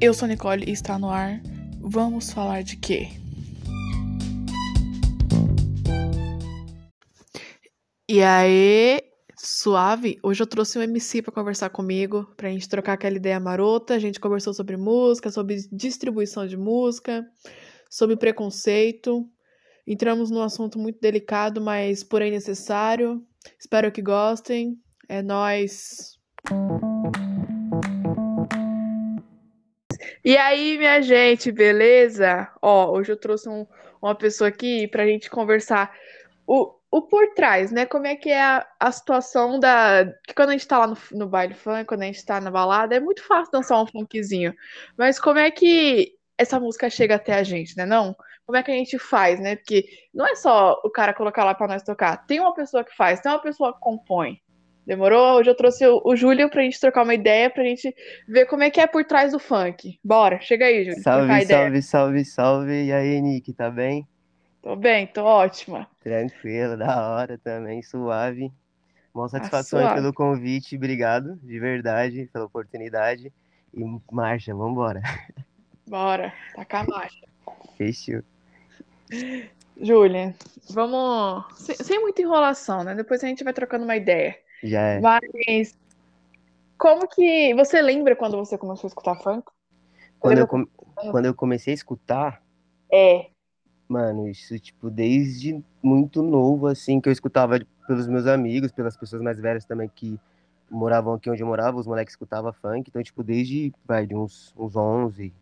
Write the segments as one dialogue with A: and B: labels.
A: Eu sou Nicole e está no ar. Vamos falar de quê? E aí, suave? Hoje eu trouxe um MC para conversar comigo, pra gente trocar aquela ideia marota. A gente conversou sobre música, sobre distribuição de música, sobre preconceito. Entramos num assunto muito delicado, mas porém necessário. Espero que gostem. É nós. E aí, minha gente, beleza? Ó, hoje eu trouxe um, uma pessoa aqui pra gente conversar o, o por trás, né? Como é que é a, a situação da. Que quando a gente tá lá no, no baile funk, quando a gente tá na balada, é muito fácil dançar um funkzinho. Mas como é que essa música chega até a gente, né? Não? Como é que a gente faz, né? Porque não é só o cara colocar lá pra nós tocar. Tem uma pessoa que faz, tem uma pessoa que compõe. Demorou? Hoje eu trouxe o, o Júlio pra gente trocar uma ideia, pra gente ver como é que é por trás do funk. Bora, chega aí, Júlio.
B: Salve, salve, salve, salve. E aí, Nick, tá bem?
A: Tô bem, tô ótima.
B: Tranquilo, da hora também, suave. Boa satisfação
A: suave.
B: pelo convite, obrigado, de verdade, pela oportunidade. E marcha, vambora.
A: Bora, tacar a marcha.
B: Fechou.
A: Júlia, vamos. Sem, sem muita enrolação, né? Depois a gente vai trocando uma ideia.
B: Já é.
A: Mas. Como que. Você lembra quando você começou a escutar funk?
B: Quando eu, com- quando eu comecei a escutar,
A: É.
B: mano, isso, tipo, desde muito novo, assim, que eu escutava pelos meus amigos, pelas pessoas mais velhas também que moravam aqui onde eu morava, os moleques escutavam funk, então, tipo, desde, vai, de uns, uns 11,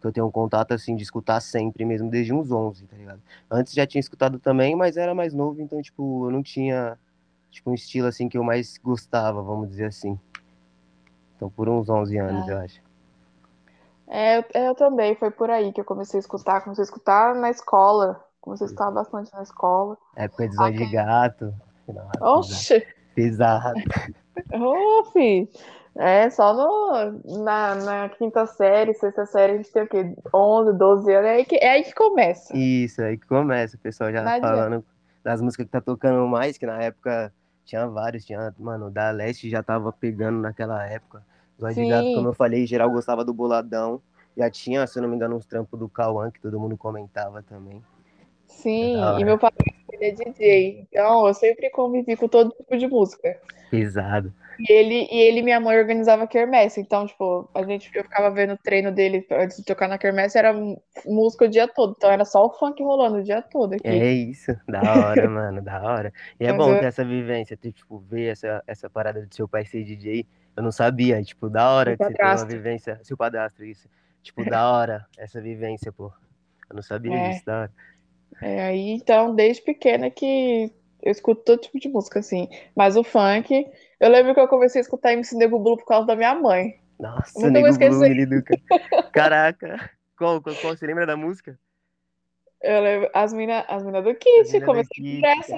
B: que eu tenho um contato, assim, de escutar sempre mesmo, desde uns 11, tá ligado? Antes já tinha escutado também, mas era mais novo, então, tipo, eu não tinha, tipo, um estilo, assim, que eu mais gostava, vamos dizer assim. Então, por uns 11 anos,
A: Ah.
B: eu acho.
A: É, eu, eu também, foi por aí que eu comecei a escutar. Comecei a escutar na escola. Comecei a escutar bastante na escola.
B: Época de Zóio de. Gato.
A: Oxe!
B: Pesado.
A: Ô, fi. É, só no, na, na quinta série, sexta série, a gente tem o quê? 11, 12 anos. É aí que, é aí que começa.
B: Isso, aí que começa, o pessoal já
A: Não adianta.
B: Das músicas que tá tocando mais, que na época tinha vários, tinha, mano, da Leste já tava pegando naquela época. Zóio de Gato,
A: Sim.
B: como eu falei, geral gostava do Boladão. Já tinha, se eu não me engano, uns trampos do Cauã, que todo mundo comentava também.
A: Sim,
B: hora.
A: e meu pai ele é DJ. Então, eu sempre convivi com todo tipo de música.
B: Pesado.
A: E ele e ele minha mãe organizava quermesse. Então, tipo, a gente eu ficava vendo o treino dele antes de tocar na quermesse, era música o dia todo. Então era só o funk rolando o dia todo aqui.
B: É isso, da hora, mano, da hora. E é
A: Mas
B: bom
A: eu-
B: ter essa vivência, ter, tipo, ver essa, essa parada de seu pai ser DJ. Eu não sabia, tipo, da hora
A: Seu
B: que você tem uma vivência. Seu padastro, isso. Tipo, da hora essa vivência, pô. Eu não sabia
A: É.
B: disso, da hora.
A: É, aí, então, desde pequena que eu escuto todo tipo de música, assim. Mas o funk, eu lembro que eu comecei a escutar MC Nego Blue por causa da minha mãe.
B: Nossa,
A: Nunca
B: Nego Blue. Caraca. Qual, qual, qual, você lembra da música?
A: Eu lembro, as minas as mina do Kit, comecei
B: Kit.
A: por essa,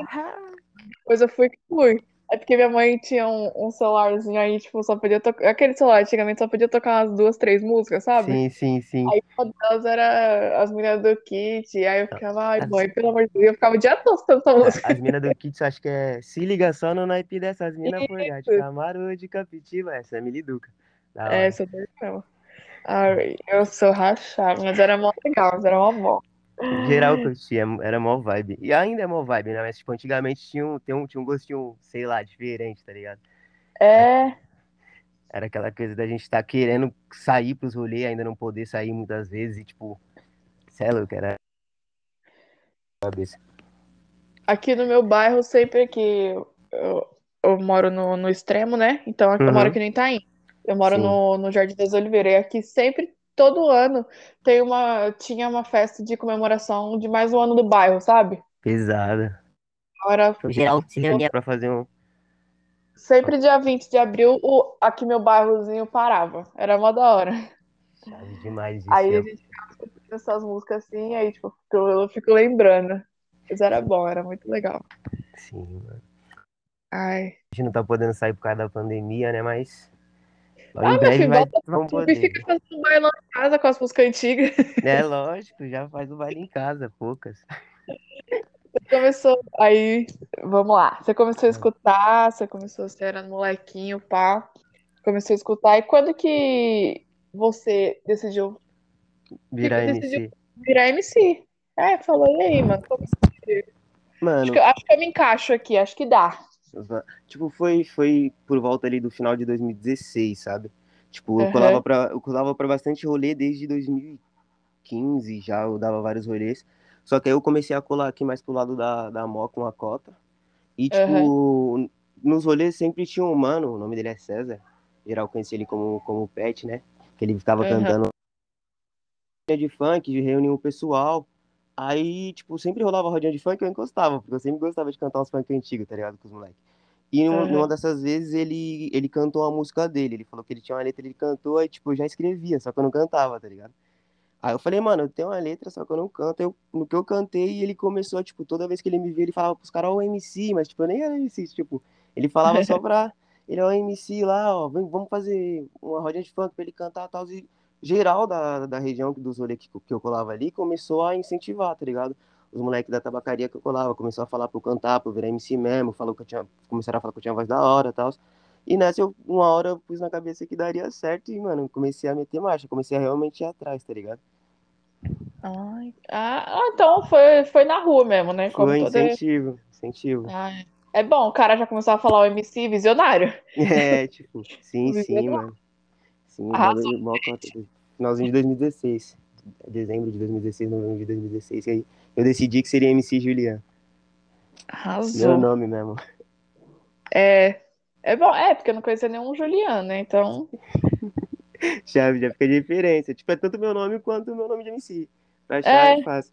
A: depois eu fui que fui. É porque minha mãe tinha um, um celularzinho aí, tipo, só podia tocar. Aquele celular antigamente só podia tocar umas duas, três músicas, sabe?
B: Sim, sim, sim.
A: Aí uma delas era as meninas do Kit. Aí eu ficava, ai, mãe, pelo amor de Deus, eu ficava o dia todo escutando essa música.
B: As minas do Kits, acho que é Se Liga Só no naipe dessas minas por
A: Isso.
B: gato. Camaro de Capitiba, essa é Miliduca.
A: É, essa daí mesmo. Ai, eu sou rachada, mas era mó legal, mas era mó bom.
B: Geral, eu curtia, era mó vibe. E ainda é mó vibe, né? Mas, tipo, antigamente tinha um, tem um, tinha um gostinho, sei lá, diferente, tá ligado?
A: É,
B: Era aquela coisa da gente estar querendo sair pros rolês, ainda não poder sair muitas vezes, e, tipo, sei lá, era cabeça.
A: aqui no meu bairro, sempre que eu, eu moro no, no extremo, né? Então eu
B: Uhum.
A: moro aqui no Itaim. Eu moro
B: Sim.
A: no, no Jardim das Oliveiras. E aqui sempre, todo ano, tem uma, tinha uma festa de comemoração de mais um ano do bairro, sabe?
B: Pesada. Em geral, se reunia pra fazer um.
A: sempre dia 20 de abril, o, aqui meu bairrozinho parava. Era mó da hora.
B: Chave demais isso.
A: Aí a gente ficava escutando essas músicas assim, aí tipo, eu, eu fico lembrando. Mas era bom, era muito legal.
B: Sim, mano.
A: Ai.
B: A gente não tá podendo sair por causa da pandemia, né? Mas.
A: Ah, meu filho,
B: vai...
A: volta
B: vamos
A: Tu
B: poder.
A: fica fazendo bailão em casa com as músicas antigas.
B: É lógico, já faz o baile em casa, poucas.
A: Você começou. Aí, vamos lá. Você começou a escutar, você começou, você era molequinho, pá. Começou a escutar. E quando que você decidiu
B: Virar
A: que
B: MC.
A: decidiu virar MC? É, falou e aí, mano. Como que- Acho
B: Mano,
A: que, acho que eu me encaixo aqui, acho que dá.
B: Tipo, foi, foi por volta ali do final de 2016, sabe? Tipo, eu colava pra, eu colava pra bastante rolê desde 2015 já, eu dava vários rolês. Só que aí eu comecei a colar aqui mais pro lado da, da Mó com a cota. E, tipo, nos rolês sempre tinha um mano, o nome dele é César. Em geral, eu conheci ele como, como Pet, né? Que ele ficava
A: Aham.
B: cantando de funk, de reunião pessoal. Aí, tipo, sempre rolava rodinha de funk, eu encostava, porque eu sempre gostava de cantar uns funk antigos, tá ligado? Com os moleques. E numa,
A: Aham.
B: numa dessas vezes ele, ele cantou a música dele. Ele falou que ele tinha uma letra, ele cantou, aí, tipo, eu já escrevia, só que eu não cantava, tá ligado? Aí eu falei, mano, eu tenho uma letra, só que eu não canto. Eu, no que eu cantei, ele começou, tipo, toda vez que ele me via, ele falava pros caras, ó, o MC, mas, tipo, eu nem era MC, tipo, ele falava só pra. Ele é o MC lá, ó, vem, vamos fazer uma rodinha de funk pra ele cantar e tal. E geral da, da região dos rolês que, que eu colava ali começou a incentivar, tá ligado? Os moleques da tabacaria que eu colava começou a falar pra eu cantar, pra eu virar MC mesmo, falou que eu tinha, começaram a falar que eu tinha voz da hora e tal. E nessa, eu, uma hora eu pus na cabeça que daria certo e, mano, comecei a meter marcha, comecei a realmente ir atrás, tá ligado?
A: Ai, ah, ah, então foi, foi na rua mesmo, né? Como
B: Foi
A: toda...
B: incentivo, incentivo.
A: Ah, é bom, o cara já começou a falar o MC visionário.
B: É, tipo, sim, sim, mano. Sim,
A: Arrasou.
B: mó cota. Finalzinho de 2016. Dezembro de 2016, novembro de 2016. E aí eu decidi que seria MC Julian. Meu
A: Arrasou.
B: nome mesmo.
A: É, é bom, é, porque eu não conhecia nenhum Juliano, né? Então,
B: Já, já fica a diferença. Tipo, é tanto meu nome quanto o meu nome de MC. Pra achar
A: É.
B: é fácil.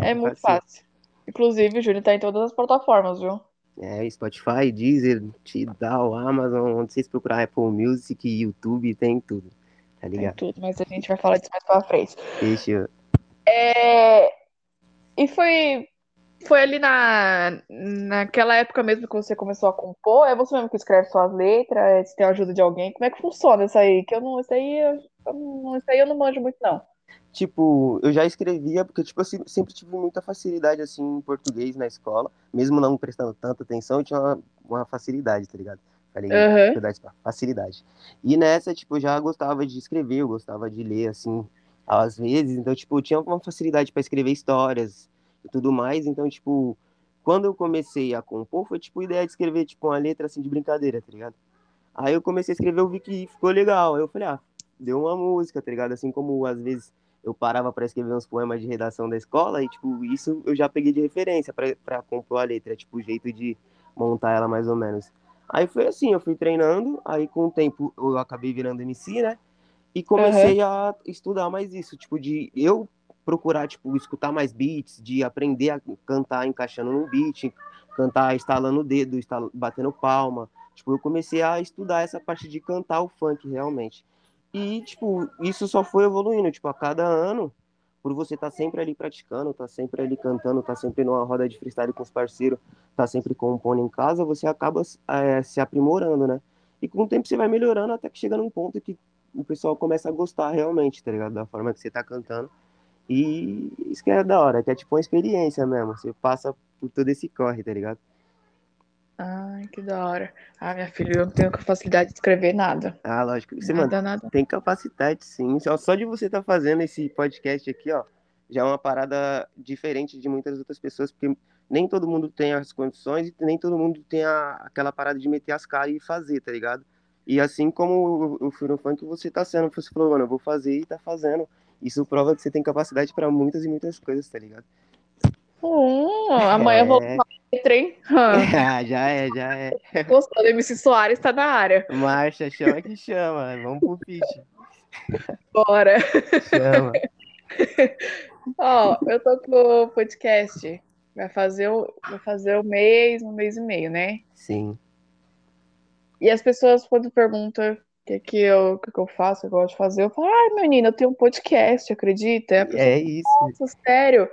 A: é muito
B: Facinho.
A: fácil. Inclusive, o Júnior tá em todas as plataformas, viu?
B: É, Spotify, Deezer, Tidal, Amazon, onde vocês procurar Apple Music, YouTube, tem tudo. Tá
A: Tem
B: ligado?
A: tudo, mas a gente vai falar disso mais pra frente.
B: Deixa.
A: É, E foi, foi ali na, naquela época mesmo que você começou a compor? É você mesmo que escreve suas letras? É, Você tem a ajuda de alguém? Como é que funciona isso aí? Que eu não, isso aí, eu, eu não, isso aí eu não manjo muito, não.
B: Tipo, eu já escrevia, porque tipo, eu se- sempre tive muita facilidade, assim, em português na escola. Mesmo não prestando tanta atenção, eu tinha uma, uma facilidade, tá ligado? Falei, pá, facilidade. E nessa, tipo, eu já gostava de escrever, eu gostava de ler, assim, às vezes. Então, tipo, eu tinha uma facilidade para escrever histórias e tudo mais. Então, tipo, quando eu comecei a compor, foi, tipo, ideia de escrever, tipo, uma letra, assim, de brincadeira, tá ligado? Aí eu comecei a escrever, eu vi que ficou legal. Aí eu falei, ah, deu uma música, tá ligado? Assim como às vezes eu parava para escrever uns poemas de redação da escola e, tipo, isso eu já peguei de referência para compor a letra, tipo, o jeito de montar ela mais ou menos. Aí foi assim, eu fui treinando, aí com o tempo eu acabei virando MC, né? E comecei a estudar mais isso, tipo, de eu procurar, tipo, escutar mais beats, de aprender a cantar encaixando no beat, cantar estalando o dedo, estal- batendo palma. Tipo, eu comecei a estudar essa parte de cantar o funk realmente. E, tipo, isso só foi evoluindo, tipo, a cada ano, por você estar sempre ali praticando, tá sempre ali cantando, tá sempre numa roda de freestyle com os parceiros, tá sempre compondo em casa, você acaba é, se aprimorando, né? E com o tempo você vai melhorando até que chega num ponto que o pessoal começa a gostar realmente, tá ligado? Da forma que você tá cantando. E isso que é da hora, que é tipo uma experiência mesmo. Você passa por todo esse corre, tá ligado?
A: Ai, que da hora. Ah, minha filha, eu não tenho facilidade de escrever nada.
B: Ah, lógico. Você, mano,
A: Nada, nada.
B: tem capacidade sim. Só, só de você estar tá fazendo esse podcast aqui, ó, já é uma parada diferente de muitas outras pessoas, porque nem todo mundo tem as condições e nem todo mundo tem a, aquela parada de meter as caras e fazer, tá ligado? E assim como o, o Furo Funk, você tá sendo, você falou, mano, eu vou fazer e tá fazendo. Isso prova que você tem capacidade para muitas e muitas coisas, tá ligado?
A: Hum, amanhã eu vou
B: É.
A: letra, hein? Ah,
B: Ah, já é, já é.
A: Gostou, MC Soares tá na área.
B: Marcha, chama que chama. Vamos pro pitch.
A: Bora.
B: Chama.
A: Ó, eu tô com o podcast. Vai fazer o, vai fazer o mês, um mês e meio, né?
B: Sim.
A: E as pessoas, quando perguntam que, que, eu, o que, que eu faço, que eu gosto de fazer, eu falo, ai, menina, eu tenho um podcast, acredita? Pessoa,
B: É isso.
A: Nossa, sério?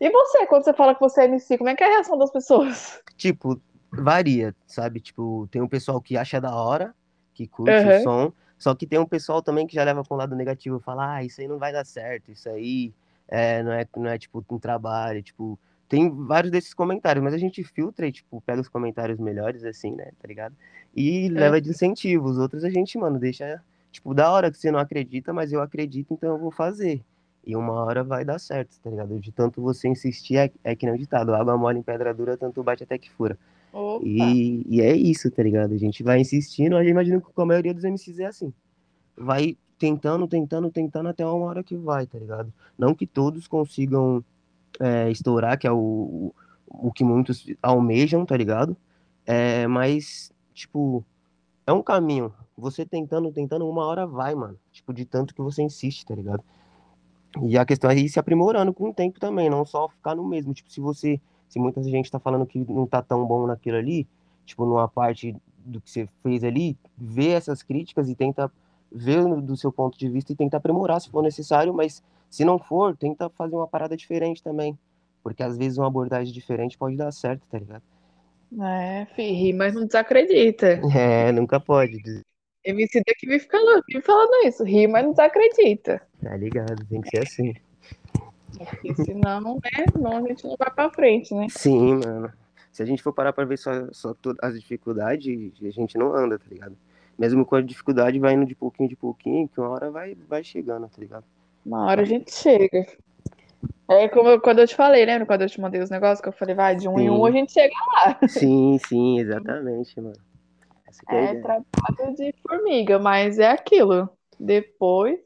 A: E você, quando você fala que você é MC, como é que é a reação das pessoas?
B: Tipo, varia, sabe? Tipo, tem um pessoal que acha da hora, que curte
A: Aham.
B: o som, só que tem um pessoal também que já leva para um lado negativo, fala, ah, isso aí não vai dar certo, isso aí é, não, é, não é, tipo, um trabalho, tipo... Tem vários desses comentários, mas a gente filtra e, tipo, pega os comentários melhores, assim, né, tá ligado? E leva de incentivo, os outros a gente, mano, deixa, tipo, da hora que você não acredita, mas eu acredito, então eu vou fazer. E uma hora vai dar certo, tá ligado? De tanto você insistir, é, é que nem o ditado, água mole em pedra dura, tanto bate até que fura. E, e, é isso, tá ligado? A gente vai insistindo, eu imagino que com a maioria dos MCs é assim. Vai tentando, tentando, tentando até uma hora que vai, tá ligado? Não que todos consigam é, estourar, que é o, o que muitos almejam, tá ligado? É, mas, tipo, é um caminho. Você tentando, tentando, uma hora vai, mano. Tipo, de tanto que você insiste, tá ligado? E a questão é ir se aprimorando com o tempo também, não só ficar no mesmo. Tipo, se você. Se muita gente tá falando que não tá tão bom naquilo ali, tipo, numa parte do que você fez ali, vê essas críticas e tenta ver do seu ponto de vista e tenta aprimorar se for necessário, mas se não for, tenta fazer uma parada diferente também. Porque às vezes uma abordagem diferente pode dar certo, tá ligado?
A: É, fi, mas não desacredita.
B: É, nunca pode.
A: MC daqui me fica me falando isso, ri, mas não desacredita.
B: Tá ligado, tem que ser assim.
A: Porque senão, né, não, a gente não vai pra frente, né?
B: Sim, mano. Se a gente for parar pra ver só, só todas as dificuldades, a gente não anda, tá ligado? Mesmo com a dificuldade, vai indo de pouquinho de pouquinho, que uma hora vai, vai chegando, tá ligado?
A: Uma hora a gente chega. É como eu, quando eu te falei, lembra quando eu te mandei os negócios que eu falei, vai, de um sim. em um a gente chega lá.
B: Sim, sim, exatamente, mano.
A: É, é trabalho de formiga, mas é aquilo. Depois.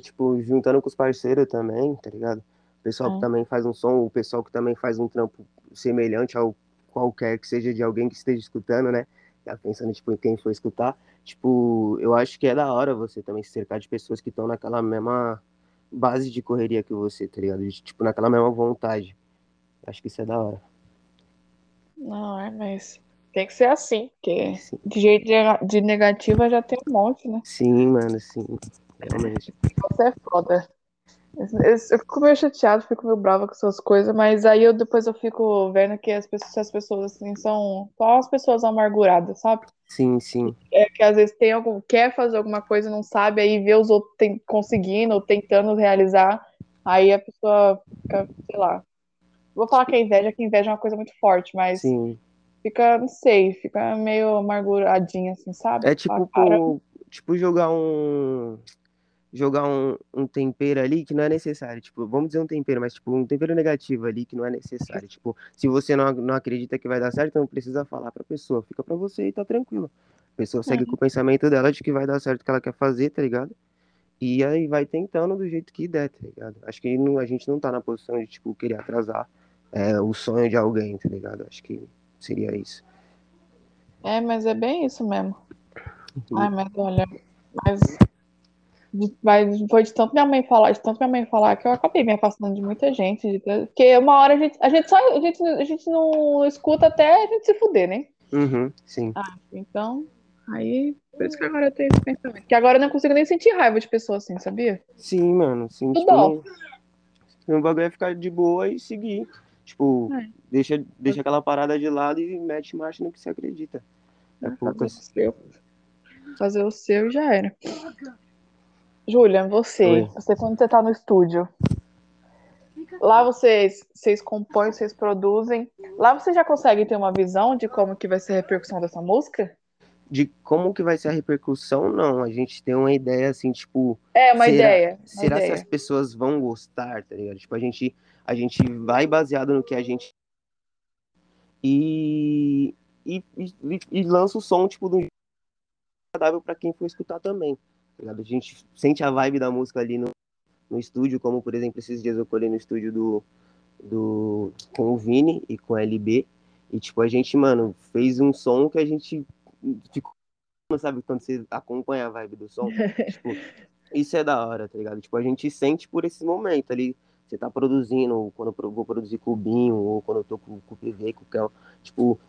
B: Tipo, juntando com os parceiros também, tá ligado? O pessoal é. que também faz um som, o pessoal que também faz um trampo semelhante ao qualquer que seja de alguém que esteja escutando, né? Tá pensando, tipo, em quem for escutar. Tipo, eu acho que é da hora você também se cercar de pessoas que estão naquela mesma base de correria que você, tá ligado? De, tipo, naquela mesma vontade. Acho que isso é da hora.
A: Não, é, mas tem que ser assim, porque sim. de jeito de negativa já tem um monte, né?
B: Sim, mano, sim. Realmente.
A: Você é foda. Eu, eu fico meio chateado, fico meio brava com essas coisas, mas aí eu depois eu fico vendo que as pessoas, as pessoas assim são só as pessoas amarguradas, sabe?
B: Sim, sim.
A: É que às vezes tem algum, quer fazer alguma coisa, não sabe, aí vê os outros tem, conseguindo ou tentando realizar, aí a pessoa fica, sei lá. Vou falar que é inveja, que inveja é uma coisa muito forte, mas sim fica, não sei, fica meio amarguradinha, assim, sabe?
B: É tipo, tipo jogar um. Jogar um, um tempero ali que não é necessário. Tipo, vamos dizer um tempero, mas tipo, um tempero negativo ali que não é necessário. Tipo, se você não, não acredita que vai dar certo, não precisa falar pra pessoa. Fica pra você e tá tranquilo. A pessoa segue é. com o pensamento dela de que vai dar certo o que ela quer fazer, tá ligado? E aí vai tentando do jeito que der, tá ligado? Acho que não, a gente não tá na posição de, tipo, querer atrasar é, o sonho de alguém, tá ligado? Acho que Seria isso.
A: É, mas é bem isso mesmo. Uhum. Ai, mas olha, mas, mas foi de tanto minha mãe falar, de tanto minha mãe falar que eu acabei me afastando de muita gente. De, porque uma hora a gente, a gente só a gente, a gente não escuta até a gente se fuder, né?
B: Uhum, sim.
A: Ah, então, aí, por isso que agora eu tenho esse pensamento. Que agora eu não consigo nem sentir raiva de pessoas assim, sabia?
B: Sim, mano. Sim, Tudo tipo, o bagulho é ficar de boa e seguir. Tipo, é. deixa, deixa aquela parada de lado e mete marcha no que você acredita.
A: É, é poucas. Seu. Fazer o seu já era. Júlia, você, Oi. você quando você tá no estúdio, lá vocês, vocês compõem, vocês produzem. Lá você já consegue ter uma visão de como que vai ser a repercussão dessa música?
B: De como que vai ser a repercussão, não. A gente tem uma ideia assim, tipo.
A: É, uma será, ideia. Uma
B: será
A: ideia.
B: que as pessoas vão gostar, tá ligado? Tipo, a gente a gente vai baseado no que a gente e, e, e, e lança o som tipo do agradável para quem for escutar também. Tá a gente sente a vibe da música ali no, no estúdio, como por exemplo esses dias eu colhei no estúdio do, do com o Vini e com o LB e tipo a gente mano fez um som que a gente ficou sabe quando você acompanha a vibe do som tipo, isso é da hora tá ligado? Tipo a gente sente por esse momento ali. Você tá produzindo, quando eu vou produzir cubinho, ou quando eu tô com, com o PV, com o Kel, tipo,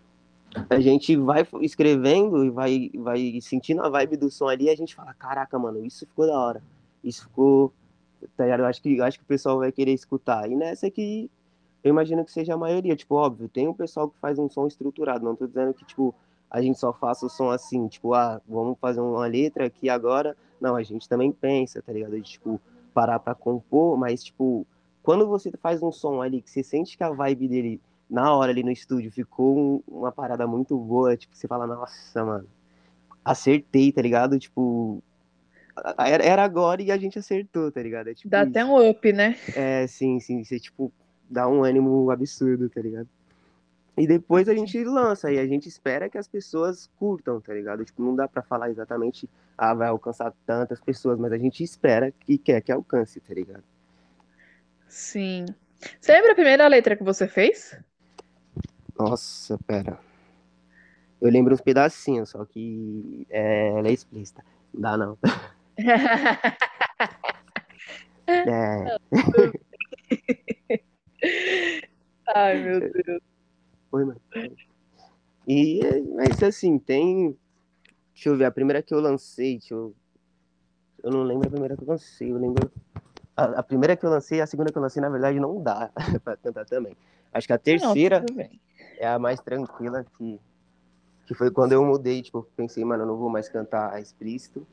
B: a gente vai escrevendo e vai, vai sentindo a vibe do som ali e a gente fala, caraca, mano, isso ficou da hora. Isso ficou. Tá eu acho que, acho que o pessoal vai querer escutar. E nessa que eu imagino que seja a maioria. Tipo, óbvio, tem um pessoal que faz um som estruturado. Não tô dizendo que, tipo, a gente só faça o som assim, tipo, ah, vamos fazer uma letra aqui agora. Não, a gente também pensa, tá ligado? De, tipo, parar pra compor, mas, tipo, quando você faz um som ali que você sente que a vibe dele na hora ali no estúdio ficou um, uma parada muito boa, tipo, você fala, nossa, mano, acertei, tá ligado? Tipo, era, era agora e a gente acertou, tá ligado? É, tipo,
A: Dá até um up, né?
B: É, sim, sim. Você, tipo, dá um ânimo absurdo, tá ligado? E depois a gente lança e a gente espera que as pessoas curtam, tá ligado? Tipo, não dá para falar exatamente, ah, vai alcançar tantas pessoas, mas a gente espera e quer que alcance, tá ligado?
A: Sim. Você lembra a primeira letra que você fez?
B: Nossa, pera. Eu lembro uns pedacinhos, só que é, ela é explícita. Não dá, não. é.
A: Ai, meu Deus.
B: Foi, mano. E, mas assim, tem. Deixa eu ver, a primeira que eu lancei, deixa eu. Eu não lembro a primeira que eu lancei, eu lembro. A, a primeira que eu lancei, a segunda que eu lancei, na verdade, não dá pra cantar também. Acho que a terceira não, é a mais tranquila, que, que foi quando eu mudei, tipo, pensei, mano, eu não vou mais cantar explícito,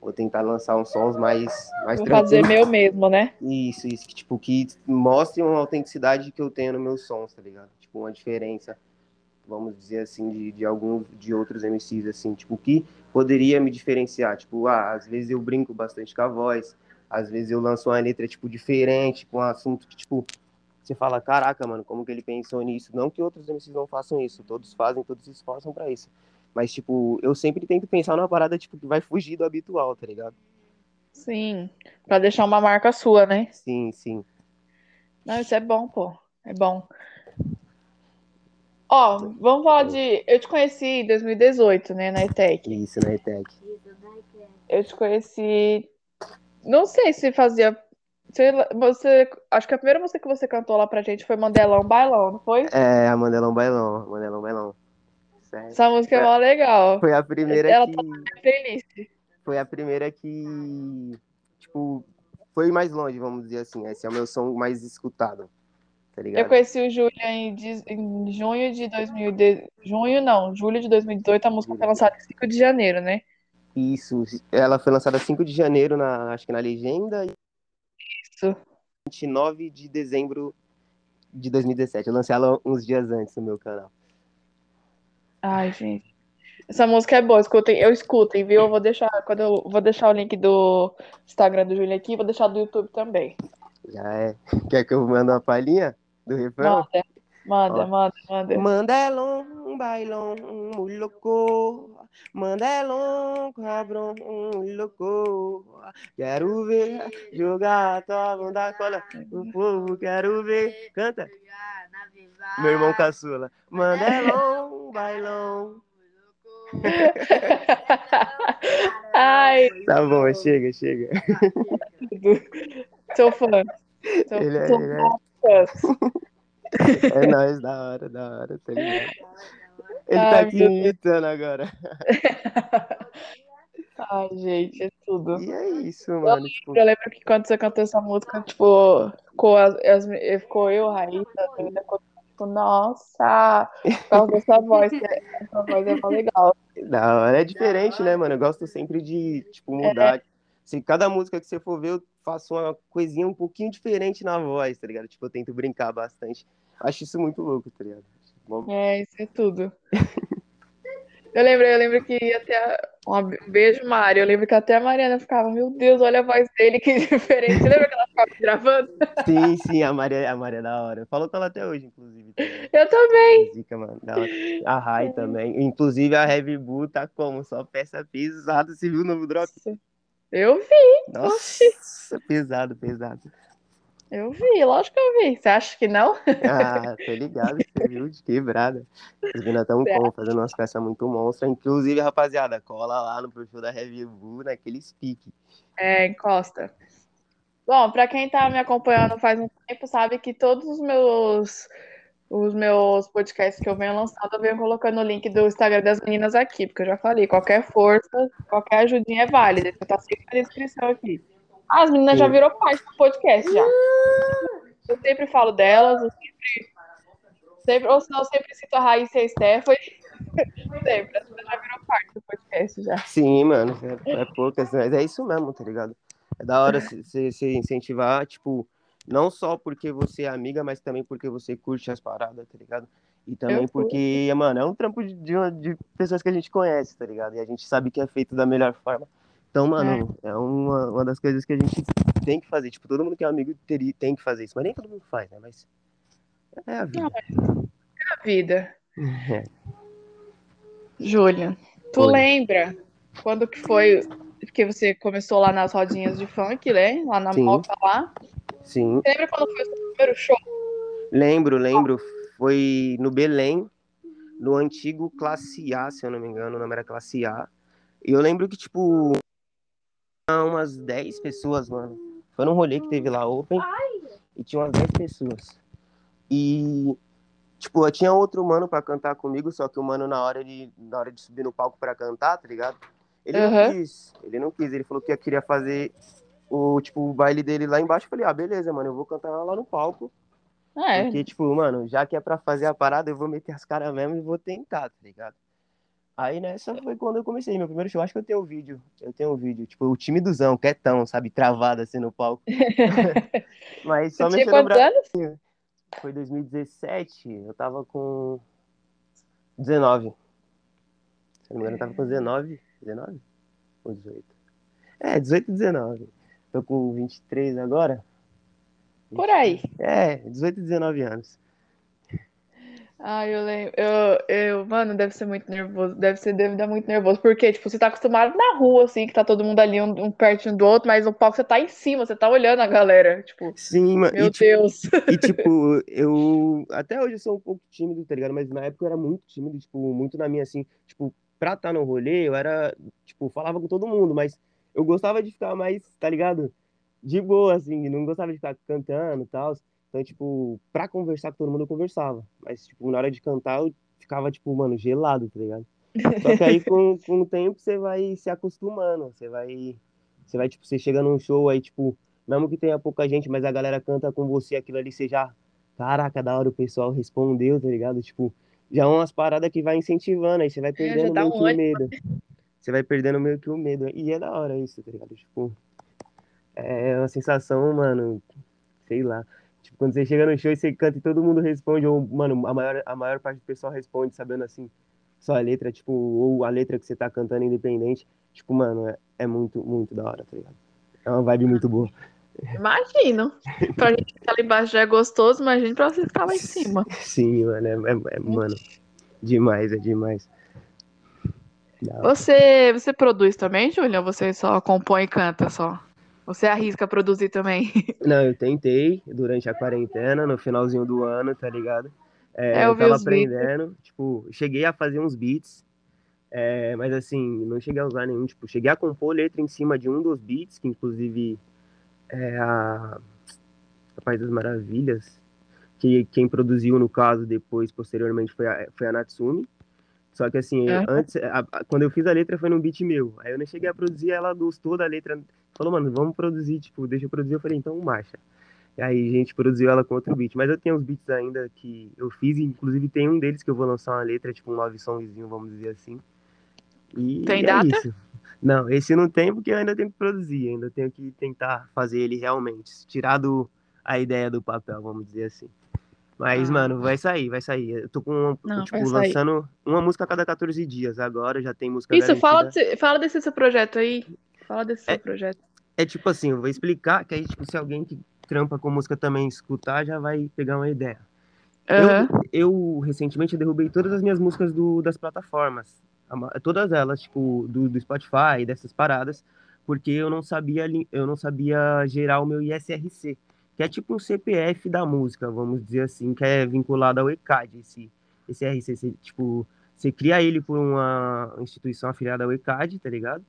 B: vou tentar lançar uns sons mais, mais
A: vou tranquilos. fazer meu mesmo, né?
B: Isso, isso, que, tipo, que mostre uma autenticidade que eu tenho nos meus sons, tá ligado? Tipo, uma diferença, vamos dizer assim, de, de alguns, de outros MCs, assim, tipo, que poderia me diferenciar, tipo, ah, às vezes eu brinco bastante com a voz, às vezes eu lanço uma letra, tipo, diferente, com um assunto que, tipo, você fala, caraca, mano, como que ele pensou nisso? Não que outros MCs não façam isso, todos fazem, todos se esforçam para isso. Mas, tipo, eu sempre tento pensar numa parada, tipo, que vai fugir do habitual, tá ligado?
A: Sim, pra deixar uma marca sua, né?
B: Sim, sim.
A: Não, isso é bom, pô. É bom. Ó, vamos falar de. Eu te conheci em 2018, né, na ETEC.
B: Isso, na ETEC.
A: Eu te conheci. Não sei se fazia você, você, acho que a primeira música que você cantou lá pra gente foi Mandelão Bailão, não foi?
B: É, a Mandelão Bailão, Mandelão Bailão.
A: Certo. Essa música é, mó legal.
B: Foi a primeira
A: Ela
B: que...
A: tá na playlist.
B: Foi a primeira que, tipo, foi mais longe, vamos dizer assim. Esse é o meu som mais escutado, tá ligado?
A: Eu conheci o Júlio em, em junho de 2000, de, junho não, julho de 2018, a música foi lançada em 5 de janeiro, né?
B: Isso, ela foi lançada 5 de janeiro, na, acho que na legenda,
A: isso.
B: 29 de dezembro de 2017. Eu lancei ela uns dias antes no meu canal.
A: Ai, gente. Essa música é boa, escutem, eu escutem, viu? Eu vou deixar, quando eu vou deixar o link do Instagram do Júlio aqui, vou deixar do YouTube também.
B: Já é. Quer que eu mande uma palhinha do refrão?
A: Manda, manda, manda, manda.
B: Mandelon, bailão, muy louco. Mandelon, cabrão, muy louco. Quero ver jogar tua bunda cola. O povo, quero ver. Canta. Meu irmão caçula. Mandelon, bailão.
A: Ai.
B: Tá bom, chega, chega.
A: Sou fã. Sou,
B: ele é,
A: sou
B: ele
A: é...
B: é nóis, da hora, da hora, tá ligado? Ele tá Ai, tá aqui imitando agora.
A: Ai, gente, é tudo.
B: E é isso, mano. Eu,
A: tipo... eu lembro que quando você cantou essa música, tipo, ficou, as, as, ficou eu, Raíssa, tipo, nossa, por causa dessa voz, essa voz é legal.
B: Não, é diferente, né, mano? Eu gosto sempre de, tipo, mudar. É. Se cada música que você for ver, eu faço uma coisinha um pouquinho diferente na voz, tá ligado? Tipo, eu tento brincar bastante. Acho isso muito louco, tá ligado?
A: É, isso é tudo. Eu lembro, eu lembro que até. Um beijo, Mário. Eu lembro que até a Mariana ficava, meu Deus, olha a voz dele, que diferente. Você lembra que ela ficava gravando?
B: Sim, sim, a Maria, a Maria é da hora. Falou com ela até hoje, inclusive.
A: Eu também.
B: Zica, mano, A Rai é. também. Inclusive a Heavy Bull tá como? Só peça pesada. Você viu o novo drop?
A: Eu vi.
B: Nossa, Oxi. pesado, pesado.
A: Eu vi, lógico que eu vi. Você acha que não?
B: Ah, tô ligado, você viu de quebrada. Os meninos estão com, fazendo umas peças muito monstras. Inclusive, rapaziada, cola lá no perfil da Review naquele speak.
A: É, encosta. Bom, para quem tá me acompanhando faz um tempo, sabe que todos os meus os meus podcasts que eu venho lançando, eu venho colocando o link do Instagram das meninas aqui, porque eu já falei, qualquer força, qualquer ajudinha é válida. Então tá sempre na descrição aqui. As meninas Sim. já virou parte do podcast já. Eu sempre falo delas, eu sempre, sempre ou senão eu sempre cito a Raíssa e a Stephanie. sempre, as meninas já virou parte do podcast já.
B: Sim, mano, é, é poucas, mas é isso mesmo, tá ligado? É da hora você incentivar, tipo, não só porque você é amiga, mas também porque você curte as paradas, tá ligado? E também
A: Eu
B: porque, mano, é um trampo de, de, de pessoas que a gente conhece, tá ligado? E a gente sabe que é feito da melhor forma. Então, mano, é, uma, uma das coisas que a gente tem que fazer. Tipo, todo mundo que é amigo teria, tem que fazer isso. Mas nem todo mundo faz, né? Mas é a vida.
A: A vida.
B: É.
A: Júlia, tu
B: Oi.
A: lembra quando que foi que você começou lá nas rodinhas de funk, né? Lá na
B: Sim.
A: Moca lá.
B: Sim.
A: Você lembra quando foi o seu primeiro show?
B: Lembro, lembro. Foi no Belém, no antigo Classe A, se eu não me engano, o nome era Classe A. E eu lembro que, tipo, umas 10 pessoas, mano. Foi num rolê que teve lá, Open, e tinha umas 10 pessoas. E, tipo, eu tinha outro mano pra cantar comigo, só que o mano, na hora de, na hora de subir no palco pra cantar, tá ligado? Ele não
A: Aham.
B: quis, ele não quis, ele falou que queria fazer o, tipo, o baile dele lá embaixo. Eu falei, ah, beleza, mano, eu vou cantar lá no palco.
A: É,
B: Porque, tipo, mano, já que é pra fazer a parada, eu vou meter as caras mesmo e vou tentar, tá ligado? Aí nessa foi quando eu comecei. Meu primeiro show, acho que eu tenho um vídeo. Eu tenho um vídeo, tipo, o timidozão, quietão, sabe? Travado assim no palco. Mas só mexendo braço. Foi 2017, eu tava com 19. Se eu não me engano, eu tava com 19. 19? Ou 18? É, 18 e 19. Tô com 23 agora.
A: Por aí.
B: É, 18 e 19 anos.
A: Ai, eu lembro. Eu, eu, mano, deve ser muito nervoso. Deve ser, deve dar muito nervoso. Porque, tipo, você tá acostumado na rua, assim, que tá todo mundo ali um, um pertinho do outro, mas no palco você tá em cima, você tá olhando a galera. Tipo,
B: Sim,
A: meu
B: e, tipo,
A: Deus.
B: E, tipo, eu. Até hoje eu sou um pouco tímido, tá ligado? Mas na época eu era muito tímido, tipo, muito na minha, assim. Tipo, pra estar no rolê, eu era. Tipo, falava com todo mundo, mas eu gostava de ficar mais, tá ligado? De boa, assim. Não gostava de ficar cantando e tal. Então, tipo, pra conversar com todo mundo eu conversava. Mas, tipo, na hora de cantar eu ficava, tipo, mano, gelado, tá ligado? Só que aí com, com o tempo você vai se acostumando. Você vai. Você vai, tipo, você chega num show aí, tipo mesmo que tenha pouca gente, mas a galera canta com você, aquilo ali, você já, caraca, da hora o pessoal respondeu, tá ligado? Tipo, já é umas paradas que vai incentivando, aí você vai perdendo
A: já dá
B: meio
A: um
B: que o medo. Você vai perdendo meio que o medo. E é da hora isso, tá ligado? Tipo, é uma sensação, mano, sei lá. Tipo, quando você chega no show e você canta e todo mundo responde, ou, mano, a maior, a maior parte do pessoal responde sabendo assim, só a letra, tipo, ou a letra que você tá cantando independente. Tipo, mano, é, é muito, muito da hora, tá ligado? É uma vibe muito boa.
A: Imagino. Pra gente ficar lá embaixo já é gostoso, imagina pra você ficar lá em cima.
B: Sim, mano, é, é- é- mano, demais, é demais.
A: Você, você produz também, Júlia? Ou você só compõe e canta só? Você arrisca produzir também?
B: Não, eu tentei durante a quarentena, no finalzinho do ano, tá ligado? É,
A: É, eu
B: eu tava
A: os beats.
B: aprendendo, tipo, cheguei a fazer uns beats, é, mas assim, não cheguei a usar nenhum, tipo, cheguei a compor letra em cima de um dos beats, que inclusive é a, a País das Maravilhas, que quem produziu, no caso, depois, posteriormente, foi a, foi a Natsumi. Só que assim,
A: É.
B: antes, a- a- quando eu fiz a letra foi num beat meu. Aí eu nem cheguei a produzir, ela gostou da letra. Falou, mano, vamos produzir, tipo, deixa eu produzir. Eu falei, então marcha. E aí a gente produziu ela com outro beat. Mas eu tenho uns beats ainda que eu fiz, inclusive tem um deles que eu vou lançar uma letra, tipo um love songzinho, vamos dizer assim. E
A: Tem
B: é
A: data?
B: isso. Não, esse não tem porque eu ainda tenho que produzir, ainda tenho que tentar fazer ele realmente, tirar do, a ideia do papel, vamos dizer assim. Mas,
A: Ah.
B: mano, vai sair, vai sair. Eu tô com,
A: Não,
B: tipo, lançando uma música a cada 14 dias. Agora já tem música
A: Isso, fala,
B: garantida.
A: desse- fala desse seu projeto aí. Fala desse seu
B: É.
A: projeto.
B: É tipo assim, eu vou explicar, que aí, tipo, se alguém que trampa com música também escutar, já vai pegar uma ideia.
A: Aham.
B: Eu, eu recentemente derrubei todas as minhas músicas do, das plataformas. Todas elas, tipo, do, do Spotify, dessas paradas, porque eu não sabia eu não sabia gerar o meu ISRC, que é tipo um CPF da música, vamos dizer assim, que é vinculado ao ECAD, esse, esse RC, tipo, você cria ele por uma instituição afiliada ao ECAD, tá ligado?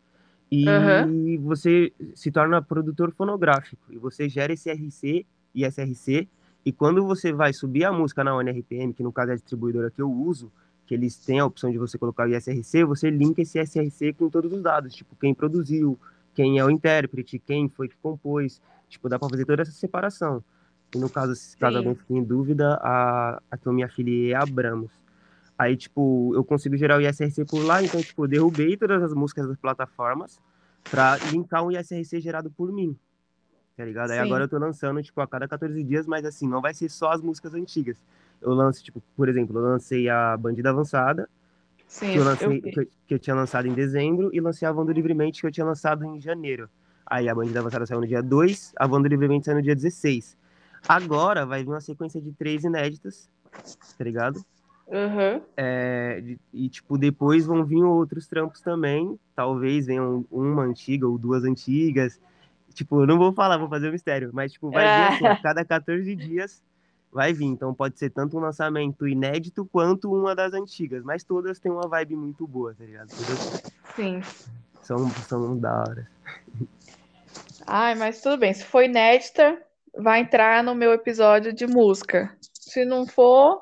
B: E
A: Aham.
B: você se torna produtor fonográfico, e você gera esse RC, ISRC, e quando você vai subir a música na ONRPM, que no caso é a distribuidora que eu uso, que eles têm a opção de você colocar o ISRC, você linka esse ISRC com todos os dados, tipo quem produziu, quem é o intérprete, quem foi que compôs, tipo dá para fazer toda essa separação. E no caso, se caso alguém fique em dúvida, a, a que eu me afiliei é a Abramos. Aí, tipo, eu consigo gerar o ISRC por lá, então, tipo, eu derrubei todas as músicas das plataformas pra linkar um ISRC gerado por mim, tá ligado? Aí
A: Sim.
B: agora eu tô lançando, tipo, a cada 14 dias, mas assim, não vai ser só as músicas antigas. eu lanço, tipo, por exemplo, eu lancei a Bandida Avançada,
A: Sim,
B: que eu, lancei,
A: eu
B: que, eu, que eu tinha lançado em dezembro, e lancei a Wanda Livremente, que eu tinha lançado em janeiro. Aí a Bandida Avançada saiu no dia 2, a Wanda Livremente saiu no dia 16. Agora vai vir uma sequência de três inéditas, tá ligado?
A: Uhum.
B: É, e, tipo, depois vão vir outros trampos também. Talvez venham uma antiga ou duas antigas. Tipo, eu não vou falar, vou fazer um mistério. Mas, tipo, vai vir assim, a cada 14 dias vai vir. Então pode ser tanto um lançamento inédito quanto uma das antigas. Mas todas têm uma vibe muito boa, tá ligado? Todas
A: Sim.
B: são, são da hora.
A: Ai, mas tudo bem. Se for inédita, vai entrar no meu episódio de música. Se não for,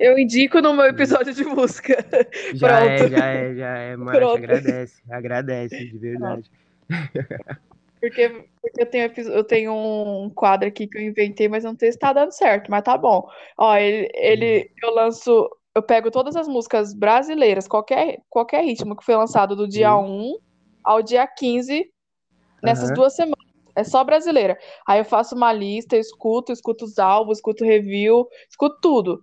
A: eu indico no meu episódio de música.
B: Já é,
A: Pronto.
B: já é, já é.
A: Pronto.
B: agradece. Agradece, de verdade.
A: Porque, porque eu tenho, eu tenho um quadro aqui que eu inventei, mas não sei se tá dando certo, mas tá bom. Ó, ele, ele eu lanço, eu pego todas as músicas brasileiras, qualquer, qualquer ritmo que foi lançado do dia
B: Hum.
A: 1 ao dia 15, nessas
B: Aham.
A: duas semanas. É só brasileira. Aí eu faço uma lista, escuto, escuto os álbuns, escuto review, escuto tudo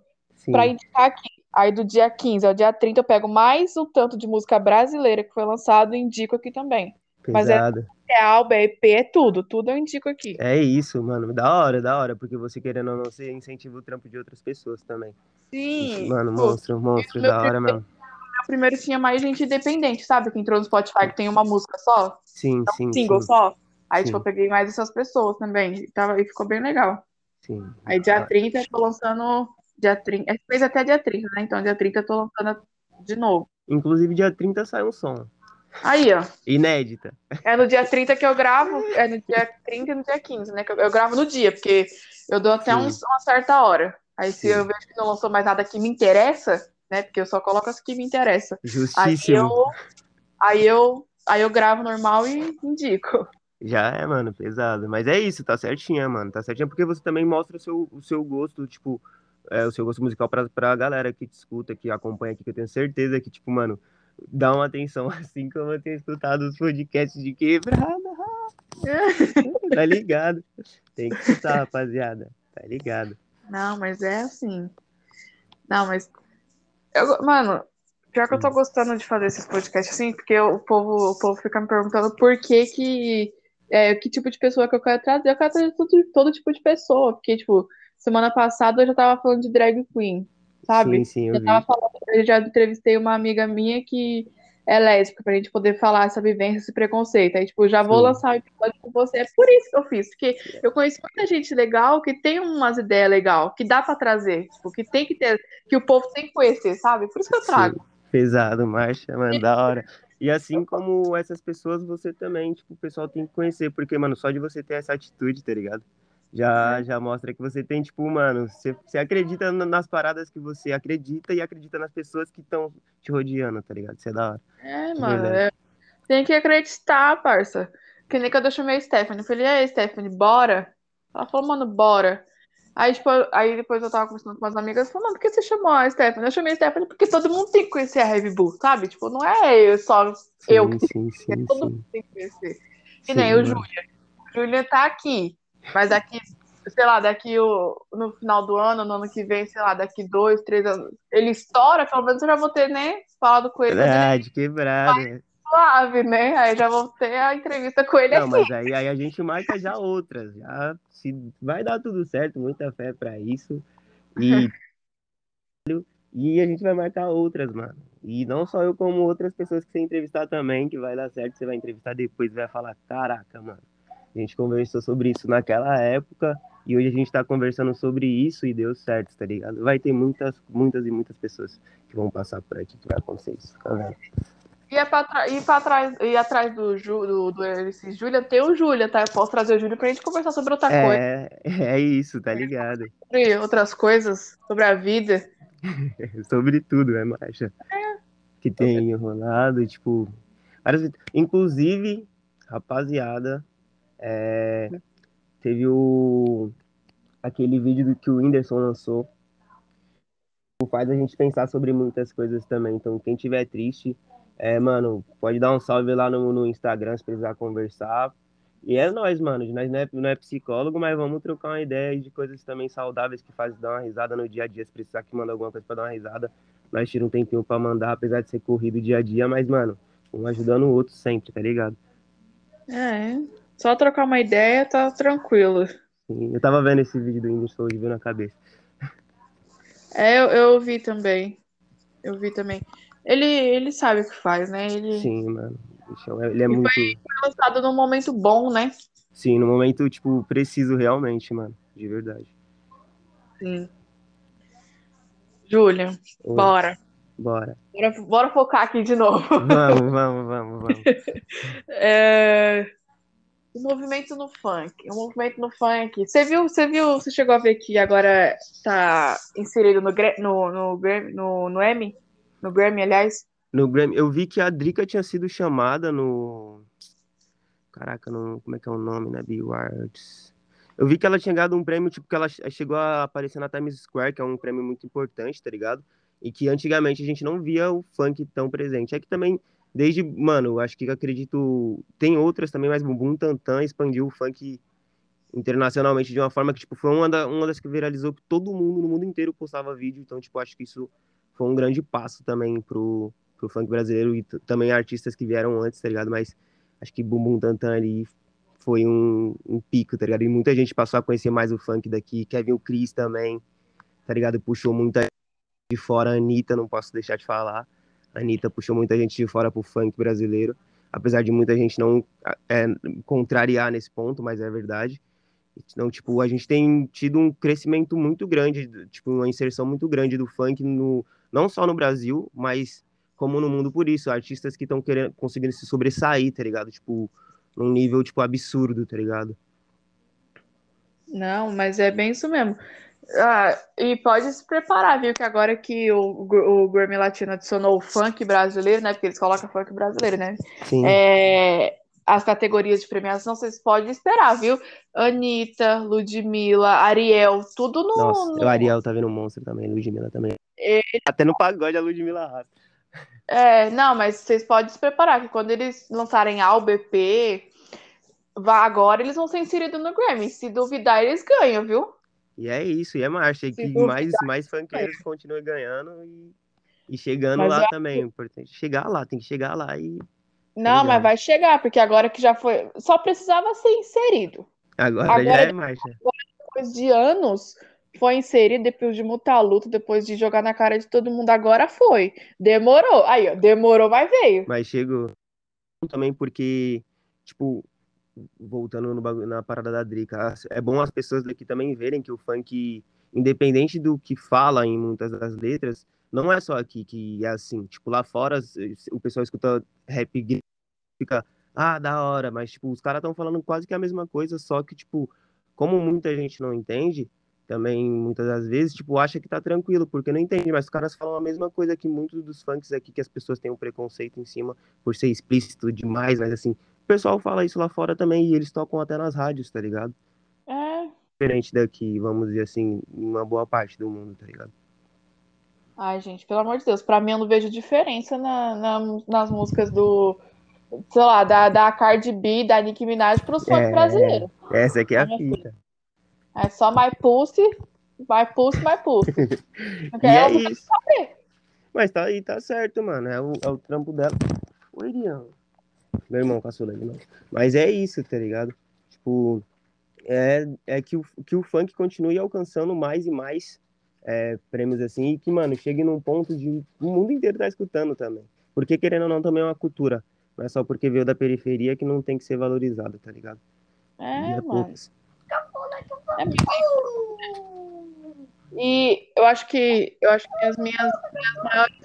A: Pra indicar aqui. Aí do dia 15 ao dia 30 eu pego mais o tanto de música brasileira que foi lançado e indico aqui também. Mas é
B: pesado.
A: é álbum, é EP, é tudo. Tudo eu indico aqui.
B: É isso, mano. Da hora, da hora. Porque você querendo ou não, você incentiva o trampo de outras pessoas também.
A: Sim.
B: mano, monstro, monstro,
A: meu
B: da hora mesmo.
A: o primeiro tinha mais gente independente, sabe? Que entrou no Spotify que tem uma música só,
B: Sim, sim,
A: single
B: sim,
A: só. Aí,
B: Sim.
A: tipo, eu peguei mais essas pessoas também. E, tava, e ficou bem legal.
B: sim.
A: Aí, dia
B: Ah,
A: 30, eu tô lançando. Dia 30. É, fez até dia 30, né? Então, dia 30 eu tô lançando de novo.
B: Inclusive, dia 30 sai um som.
A: Aí, ó.
B: Inédita.
A: É no dia 30 que eu gravo. É no dia 30 e no dia 15, né? Eu, eu gravo no dia, porque eu dou até uns- uma certa hora. Aí, se
B: Sim.
A: eu vejo que não lançou mais nada que me interessa, né? Porque eu só coloco as que me interessam. Aí
B: Justíssimo.
A: eu, aí eu, aí eu gravo normal e indico.
B: Já é, mano, pesado. Mas é isso, tá certinho, mano. Tá certinho porque você também mostra o seu, o seu gosto, tipo, é, o seu gosto musical pra, pra galera que te escuta, que acompanha aqui, que eu tenho certeza que, tipo, mano, dá uma atenção assim como eu tenho escutado os podcasts de quebrada. Tá ligado? Tem que escutar, rapaziada. Tá ligado?
A: Não, mas é assim. Não, mas. Eu, mano, pior que eu tô gostando de fazer esses podcasts assim, porque o povo, o povo fica me perguntando por que que. É, que tipo de pessoa que eu quero trazer. Eu quero trazer todo, todo tipo de pessoa. Porque, tipo, semana passada eu já tava falando de drag queen, sabe?
B: Sim, sim, eu
A: Eu tava falando, eu já entrevistei uma amiga minha que é lésbica, pra gente poder falar essa vivência, esse preconceito. Aí, tipo, já vou
B: Sim.
A: lançar o episódio com você. É por isso que eu fiz, porque eu conheço muita gente legal que tem umas ideias legais, que dá pra trazer, tipo, que tem que ter, que o povo tem que conhecer, sabe? Por isso que eu trago.
B: Sim, pesado, marcha, mano, da hora. E assim como essas pessoas, você também, tipo, o pessoal tem que conhecer, porque, mano, só de você ter essa atitude, tá ligado? Já, já mostra que você tem, tipo, mano, você, você acredita na- nas paradas que você acredita e acredita nas pessoas que estão te rodeando, tá ligado? Isso é da hora.
A: É, mano, é- tem que acreditar, parça. Que nem quando eu chamei a Stephanie, eu falei, e aí, Stephanie, bora? Ela falou, mano, bora. Aí, tipo, aí depois eu tava conversando com umas amigas, falei, mano, por que você chamou a Stephanie? Eu chamei a Stephanie porque todo mundo tem que conhecer a Heavy Bull, sabe? Tipo, não é eu só eu que
B: Sim, sim,
A: é
B: sim,
A: todo
B: sim.
A: mundo tem que conhecer.
B: Sim,
A: nem o. Júlia. O Júlia tá aqui, mas daqui, sei lá, daqui o, no final do ano, no ano que vem, sei lá, daqui dois, três anos, ele estoura, pelo menos eu já vou ter, né, falado com ele, quando ele
B: Ah, de quebrada.
A: suave, né? Aí já vou ter a entrevista com ele
B: Não,
A: aqui.
B: mas aí, aí a gente marca já outras. Já se vai dar tudo certo, muita fé pra isso. E, e a gente vai marcar outras, mano. E não só eu, como outras pessoas que você entrevistar também, que vai dar certo, você vai entrevistar depois e vai falar, caraca, mano. A gente conversou sobre isso naquela época e hoje a gente tá conversando sobre isso e deu certo, tá ligado? Vai ter muitas, muitas e muitas pessoas que vão passar por aqui que vai acontecer isso, tá vendo?
A: E, é pra tra- e, pra trás, e atrás do, Ju, do, do MC Júlia tem o Júlia, tá? Eu posso trazer o Júlia pra gente conversar sobre outra coisa,
B: É, é isso, tá ligado?
A: sobre outras coisas, sobre a vida.
B: sobre tudo, é marcha. Que tem rolado, tipo. várias- Inclusive, rapaziada, é, teve o aquele vídeo do que o Whindersson lançou. Faz a gente pensar sobre muitas coisas também. Então, quem tiver triste, é, mano, pode dar um salve lá no, no Instagram se precisar conversar. E é nós, mano. Nós não é, não é psicólogo, mas vamos trocar uma ideia de coisas também saudáveis que fazem dar uma risada no dia a dia. Se precisar que manda alguma coisa pra dar uma risada, nós tira um tempinho pra mandar, apesar de ser corrido dia a dia, mas, mano, um ajudando o outro sempre, tá ligado?
A: É, só trocar uma ideia, tá tranquilo.
B: Sim, eu tava vendo esse vídeo do Whindersson hoje, veio na cabeça.
A: É, eu, eu vi também. Eu vi também. Ele, ele sabe o que faz, né? Ele...
B: Sim, mano. Ele é
A: e
B: muito.
A: Foi lançado num momento bom, né?
B: Sim, no momento, tipo, preciso realmente, mano. De verdade.
A: Sim. Júlia,
B: Oi.
A: bora.
B: Bora.
A: bora. Bora focar aqui de novo.
B: Vamos, vamos, vamos, vamos.
A: é... O movimento no funk. O movimento no funk. Você viu, você viu, você chegou a ver que agora tá inserido no, no, no, no, no? No Grammy, aliás?
B: No Grammy, eu vi que a Drica tinha sido chamada no. Caraca, no... como é que é o nome, né? Awards. Eu vi que ela tinha ganhado um prêmio, tipo, que ela chegou a aparecer na Times Square, que é um prêmio muito importante, tá ligado? E que antigamente a gente não via o funk tão presente. É que também, desde, mano, acho que acredito. Tem outras também, mas Bumbum Tantan expandiu o funk internacionalmente de uma forma que, tipo, foi uma, da, uma das que viralizou que todo mundo no mundo inteiro postava vídeo. Então, tipo, acho que isso foi um grande passo também pro, pro funk brasileiro e também artistas que vieram antes, tá ligado? Mas acho que Bumbum Tantan ali foi um, um, pico, tá ligado? E muita gente passou a conhecer mais o funk daqui. Kevin o Chris também, tá ligado? Puxou muita de fora. Anitta, não posso deixar de falar. Anitta puxou muita gente de fora pro funk brasileiro. Apesar de muita gente não é, contrariar nesse ponto, mas é verdade. Então, tipo, a gente tem tido um crescimento muito grande, tipo, uma inserção muito grande do funk no, não só no Brasil, mas como no mundo por isso. Artistas que estão querendo conseguindo se sobressair, tá ligado? Tipo, num nível, tipo, absurdo, tá ligado?
A: Não, mas é bem isso mesmo. Ah, e pode se preparar, viu? Que agora que o, o Grammy Latino adicionou o funk brasileiro, né? Porque eles colocam funk brasileiro, né?
B: Sim.
A: É, as categorias de premiação, vocês podem esperar, viu? Anitta, Ludmilla, Ariel, tudo no.
B: Nossa,
A: no...
B: o Ariel tá vendo monstro também, Ludmilla também.
A: E...
B: Até no pagode a Ludmilla arrasa.
A: É, não, mas vocês podem se preparar, que quando eles lançarem A, o BP, vá agora eles vão ser inseridos no Grammy. Se duvidar, eles ganham, viu?
B: E é isso, e é marcha. E que mais, mais funkeiros continuem ganhando e, e chegando
A: Mas
B: lá
A: eu-
B: também. É chegar lá, tem que chegar lá e.
A: Não,
B: Legal.
A: mas vai chegar, porque agora que já foi. Só precisava ser inserido.
B: Agora,
A: Agora-
B: já é marcha.
A: Depois de anos, foi inserido, depois de muita luta, depois de jogar na cara de todo mundo, agora foi. Demorou. Aí, ó, demorou, mas veio.
B: Mas chegou também porque, tipo, voltando no na parada da Drica, é bom as pessoas daqui também verem que o funk, independente do que fala em muitas das letras, não é só aqui que é assim. Tipo, lá fora o pessoal escuta rap fica, ah, da hora, mas, tipo, os caras estão falando quase que a mesma coisa, só que, tipo, como muita gente não entende, também muitas das vezes, tipo, acha que tá tranquilo, porque não entende, mas os caras falam a mesma coisa que muitos dos funks aqui, que as pessoas têm um preconceito em cima por ser explícito demais, mas assim, pessoal fala isso lá fora também e eles tocam até nas rádios, tá ligado?
A: É.
B: Diferente daqui, vamos dizer assim, uma boa parte do mundo, tá ligado?
A: Ai, gente, pelo amor de Deus, pra mim eu não vejo diferença na, na- nas músicas do, sei lá, da, da Cardi B, da Nicki Minaj pros funk
B: É.
A: brasileiros.
B: Essa aqui é a
A: assim.
B: fita.
A: É só my pussy, my pussy, my pussy.
B: E
A: É
B: é isso. Mas tá aí, tá certo, mano. É o, é o trampo dela. Oi, Irian. Meu irmão caçula novo. Mas é isso, tá ligado? Tipo, é, é que, o, que o funk continue alcançando mais e mais é, prêmios assim. E que, mano, chegue num ponto de o mundo inteiro tá escutando também. Porque, querendo ou não, também é uma cultura. Não é só porque veio da periferia que não tem que ser valorizado, tá ligado? E
A: É,
B: é
A: mano. É E eu acho que eu acho que as minhas, minhas maiores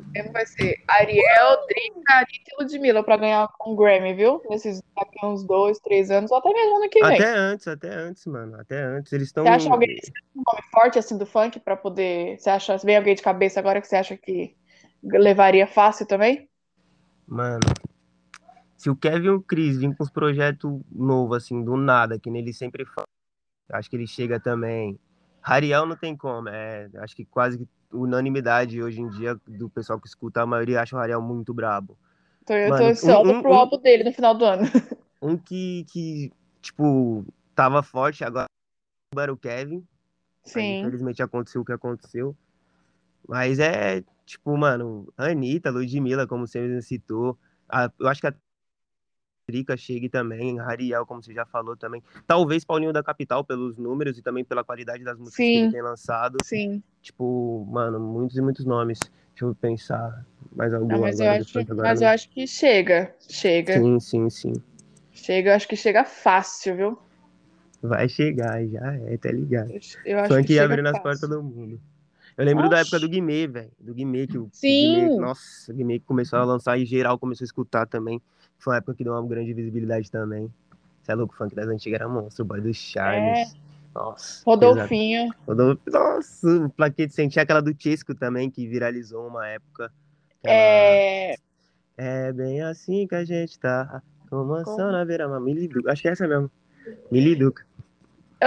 A: por exemplo, vai ser Ariel, Drica, Anitta e Ludmilla pra ganhar um Grammy, viu? Nesses daqui uns dois, três anos, ou até mesmo ano que vem.
B: Até antes, até antes, mano. Até antes. Eles estão.
A: Você acha alguém um nome forte assim do funk pra poder. Você acha vem alguém de cabeça agora que você acha que levaria fácil também?
B: Mano, se o Kevin e o Chris vir com os projetos novos, assim, do nada, que nele sempre fala, acho que ele chega também. Rariel não tem como, é, acho que quase unanimidade hoje em dia do pessoal que escuta, a maioria acha o Rariel muito brabo.
A: Então eu tô
B: Mano,
A: ansiosa
B: um- um-
A: pro
B: um-
A: álbum dele no final do ano.
B: Um que, que, tipo, tava forte agora era o Kevin. Aí,
A: Sim.
B: infelizmente aconteceu o que aconteceu. Mas é, tipo, mano, Anitta, Ludmilla, como você mesmo citou. A- eu acho que a Trica chegue também, Rariel, como você já falou também. Talvez Paulinho da Capital, pelos números e também pela qualidade das músicas que
A: Sim.
B: ele tem lançado.
A: Sim.
B: Tipo, mano, muitos e muitos nomes. Deixa eu pensar mais algum
A: Não, mas eu
B: agora do
A: acho,
B: agora.
A: mas
B: não.
A: eu acho que chega. Chega.
B: Sim, sim, sim.
A: Chega, eu acho que chega fácil, viu?
B: Vai chegar, já é, tá ligado.
A: Eu, eu acho
B: Funk
A: que
B: abrindo as
A: fácil.
B: portas do mundo. Eu lembro da
A: Oxi.
B: época do Guimê, velho. Do Guimê, que o, o
A: Sim.
B: Guimê, nossa, o Guimê começou a lançar e geral começou a escutar também. Foi uma época que deu uma grande visibilidade também. Você é louco, o funk das antigas era monstro, o boy do Charles. Nossa. pesado.
A: Rodolfinho.
B: Rodolfo, nossa, o Plaquete Sentia aquela do Chesco também, que viralizou uma época. Aquela-
A: É.
B: É bem assim que a gente tá. Com mansão
A: Como?
B: na beira, Miliduca. Acho que é essa mesmo. Miliduca.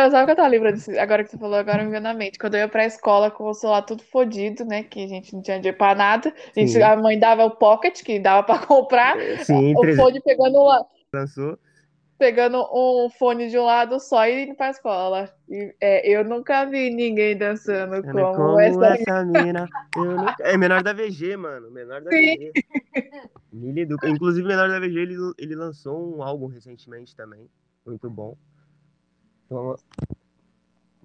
A: Eu sabe que eu tava lembrando disso, agora que você falou, agora me veio na mente. Quando eu ia pra escola com o celular tudo fodido, né? Que a gente não tinha dinheiro pra nada. A, gente- a mãe dava o pocket, que dava pra comprar.
B: Sim,
A: O
B: 300
A: fone pegando, lá-
B: lançou.
A: pegando um fone de um lado só e indo pra escola. E, é, eu nunca vi ninguém dançando como,
B: como
A: essa.
B: essa mina. nunca- É menor da VG, mano. Menor da
A: Sim.
B: VG. Inclusive, menor da VG, ele, ele lançou um álbum recentemente também. Muito bom. Então,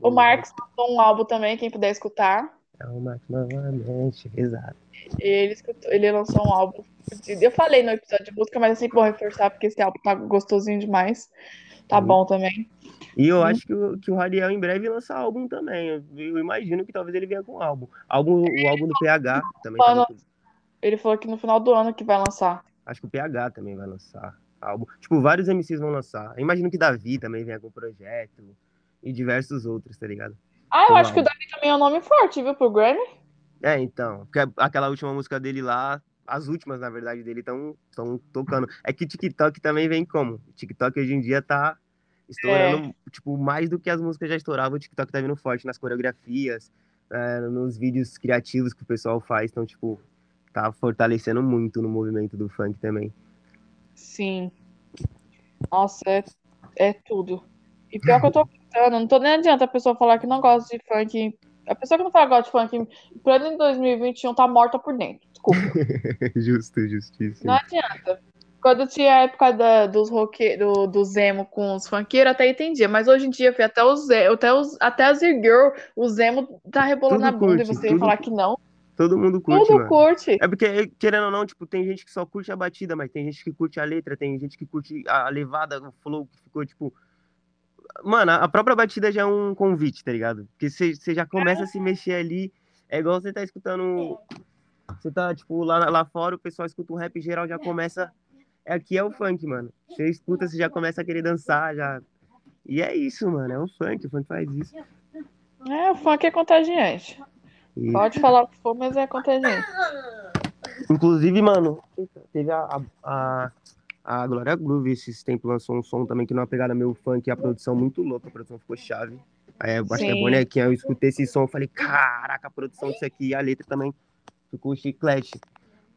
A: O Marcos lançou um álbum também, quem puder escutar.
B: É o Marcos novamente, exato.
A: Ele, escutou- ele lançou um álbum. Eu falei no episódio de música, mas é sempre bom reforçar, porque esse álbum tá gostosinho demais. Tá
B: Sim.
A: bom também.
B: E eu acho que, o- que o Radiel em breve lança álbum também. Eu, eu imagino que talvez ele venha com álbum. álbum o álbum do PH também. tá muito-
A: Ele falou que no final do ano que vai lançar.
B: Acho que o PH também vai lançar álbum. Tipo, vários MCs vão lançar. Eu imagino que Davi também venha com projeto. E diversos outros, tá ligado?
A: Ah, eu acho que o. Davi também é um nome forte, viu, pro Grammy?
B: É, então. Porque aquela última música dele lá, as últimas, na verdade, dele estão tocando. É que TikTok também vem como? TikTok hoje em dia tá estourando,
A: É.
B: tipo, mais do que as músicas já estouravam, o TikTok tá vindo forte nas coreografias, é, nos vídeos criativos que o pessoal faz. Então, tipo, tá fortalecendo muito no movimento do funk também.
A: Sim. Nossa, é, é tudo. E pior que eu tô gostando, não tô nem adianta a pessoa falar que não gosta de funk. A pessoa que não fala gosta de funk, pleno em 2021, tá morta por dentro. Desculpa.
B: Justo, justíssimo.
A: Não adianta. Quando tinha a época da- dos roque, do, do Zemo com os funkeiros, até entendia. Mas hoje em dia, filho, até os, até os, até as girl, o Zemo tá rebolando
B: Tudo
A: a bunda e
B: curte,
A: você
B: tudo
A: falar que não.
B: Todo mundo curte,
A: Tudo
B: mano.
A: curte.
B: É porque, querendo ou não, tipo, tem gente que só curte a batida, mas tem gente que curte a letra, tem gente que curte a levada, o flow que ficou, tipo. Mano, a própria batida já é um convite, tá ligado? Porque você você já começa a se mexer ali. É igual você tá escutando. Você tá, tipo, lá, lá fora, o pessoal escuta um rap geral, já começa. É, aqui é o funk, mano. Você escuta, você já começa a querer dançar, já. E é isso, mano. É o funk, o funk faz isso.
A: É, o funk é contagiante.
B: E-
A: Pode falar o que for, mas é contagiante.
B: Inclusive, mano, teve a, a, a, a Glória Groove esses tempos lançou um som também que numa pegada meio funk, a produção muito louca, a produção ficou chave. Aí, eu acho que é bonequinha, eu escutei esse som, falei, caraca, a produção disso aqui, e a letra também ficou chiclete.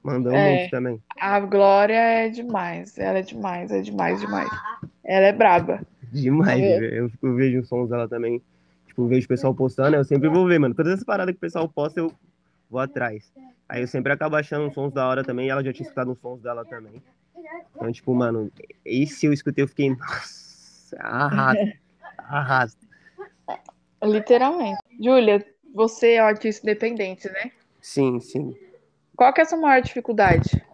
B: Mandou
A: É.
B: muito também.
A: A Glória é demais. Ela é demais, é demais, demais. Ela é braba.
B: Demais,
A: É.
B: eu, eu vejo os sons dela também. Tipo, eu vejo o pessoal postando, eu sempre vou ver, mano. Todas essas paradas que o pessoal posta, eu vou atrás. Aí eu sempre acabo achando uns sons da hora também, e ela já tinha escutado uns sons dela também. Então, tipo, mano, esse eu escutei, eu fiquei, nossa, arrasta, arrasta.
A: Literalmente. Júlia, você é artista independente, né?
B: Sim, sim.
A: Qual que é a sua maior dificuldade?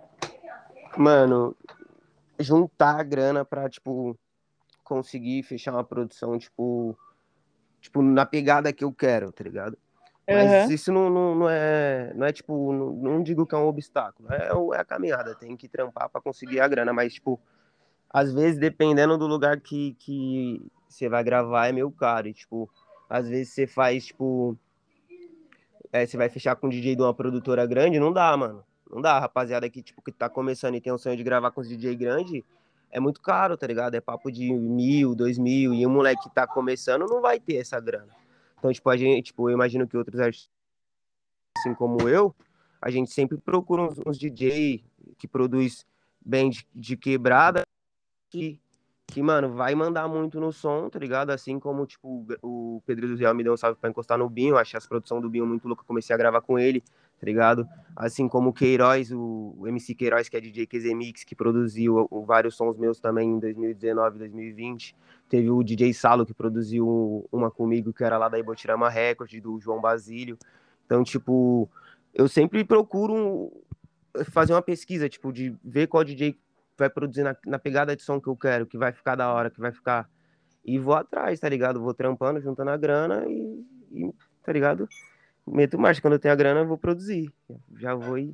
B: Mano, juntar a grana pra, tipo, conseguir fechar uma produção, tipo, tipo, na pegada que eu quero, tá ligado? Mas
A: Aham.
B: isso não, não, não é, não é tipo, não, não digo que é um obstáculo, é, o- é a caminhada, tem que trampar pra conseguir a grana, mas, tipo, às vezes, dependendo do lugar que, que você vai gravar, é meio caro, e, tipo, às vezes você faz, tipo, é, você vai fechar com um DJ de uma produtora grande, não dá, mano, não dá, rapaziada que, tipo, que tá começando e tem o sonho de gravar com os DJ grande, é muito caro, tá ligado? É papo de mil, dois mil, e o moleque que tá começando não vai ter essa grana. Então, tipo, a gente, tipo, eu imagino que outros artistas, assim como eu, a gente sempre procura uns, uns DJ que produz bem de, de quebrada, que que, mano, vai mandar muito no som, tá ligado? Assim como, tipo, o Pedro do Real me deu um salve pra encostar no Binho, achei as produções do Binho muito louca, comecei a gravar com ele, tá ligado? Assim como o Queiroz, o, MC Queiroz, que é DJ QZ Mix, que produziu vários sons meus também em 2019, 2020. Teve o DJ Salo, que produziu uma comigo, que era lá da Ibotirama Record, do João Basílio. Então, tipo, eu sempre procuro fazer uma pesquisa, tipo, de ver qual DJ vai produzir na, na, pegada de som que eu quero, que vai ficar da hora, que vai ficar. E vou atrás, tá ligado? Vou trampando, juntando a grana e, e tá ligado? Meto marcha. Quando eu tenho a grana, eu vou produzir. Já vou e,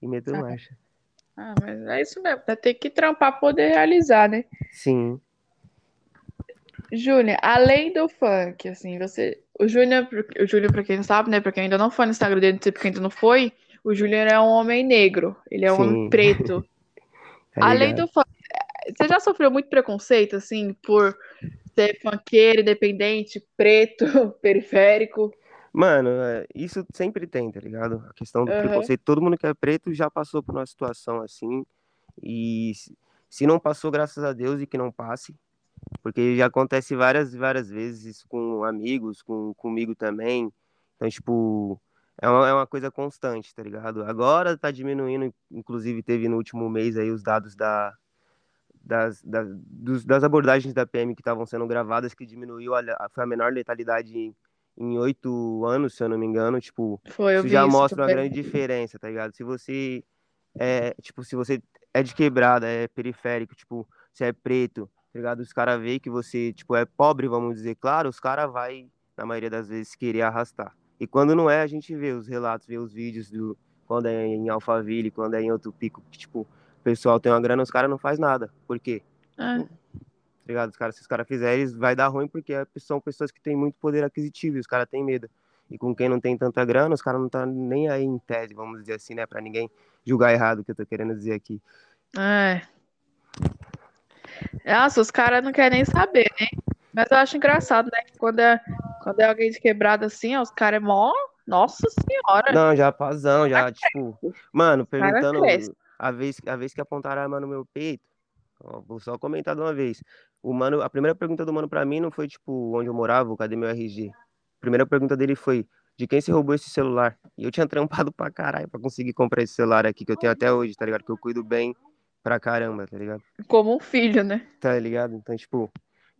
B: e meto ah. marcha.
A: Ah, mas é isso mesmo. Vai ter que trampar pra poder realizar, né?
B: Sim.
A: Júnior, além do funk, assim, você. O Júnior, o Júnior, pra quem não sabe, né? Pra quem ainda não foi no Instagram dele, não sei porque ainda não foi, o Júnior é um homem negro, ele é um Sim. homem preto. Tá Além do funk, você já sofreu muito preconceito, assim, por ser funkeiro, independente, preto, periférico?
B: Mano, é, isso sempre tem, tá ligado? A questão do uhum. preconceito, todo mundo que é preto já passou por uma situação assim, e se não passou, graças a Deus, e que não passe, porque já acontece várias várias vezes isso com amigos, com comigo também, então, tipo, é uma, é uma coisa constante, tá ligado? Agora tá diminuindo, inclusive teve no último mês aí os dados da, das, das, dos, das abordagens da PM que estavam sendo gravadas, que diminuiu, a, foi a menor letalidade em oito anos, se eu não me engano, tipo,
A: foi,
B: isso já mostra uma grande diferença, tá ligado? Se você é, tipo, se você é de quebrada, é periférico, tipo, se é preto, tá ligado? Os caras veem que você, tipo, é pobre, vamos dizer, claro, os caras vai, na maioria das vezes, querer arrastar. E quando não é, a gente vê os relatos, vê os vídeos do quando é em Alphaville, quando é em outro pico, que, tipo, pessoal tem uma grana, os caras não faz nada. Por quê? É. Tá ligado? Os caras, se os caras fizerem, vai dar ruim porque são pessoas que têm muito poder aquisitivo e os caras têm medo. E com quem não tem tanta grana, os caras não estão tá nem aí em tese, vamos dizer assim, né? Pra ninguém julgar errado o que eu tô querendo dizer aqui.
A: É. Nossa, os caras não querem nem saber, né? Mas eu acho engraçado, né? Quando é, quando é alguém de quebrado assim, ó, os caras é mó. Nossa senhora.
B: Não, já pazão, já, tipo. Mano, perguntando a vez, a vez que apontaram a arma no meu peito. Ó, vou só comentar de uma vez. O mano, a primeira pergunta do mano pra mim não foi, tipo, onde eu morava, cadê meu RG? A primeira pergunta dele foi, de quem se roubou esse celular? E eu tinha trampado pra caralho pra conseguir comprar esse celular aqui que eu tenho até hoje, tá ligado? Que eu cuido bem pra caramba, tá ligado?
A: Como um filho, né?
B: Tá ligado? Então, tipo,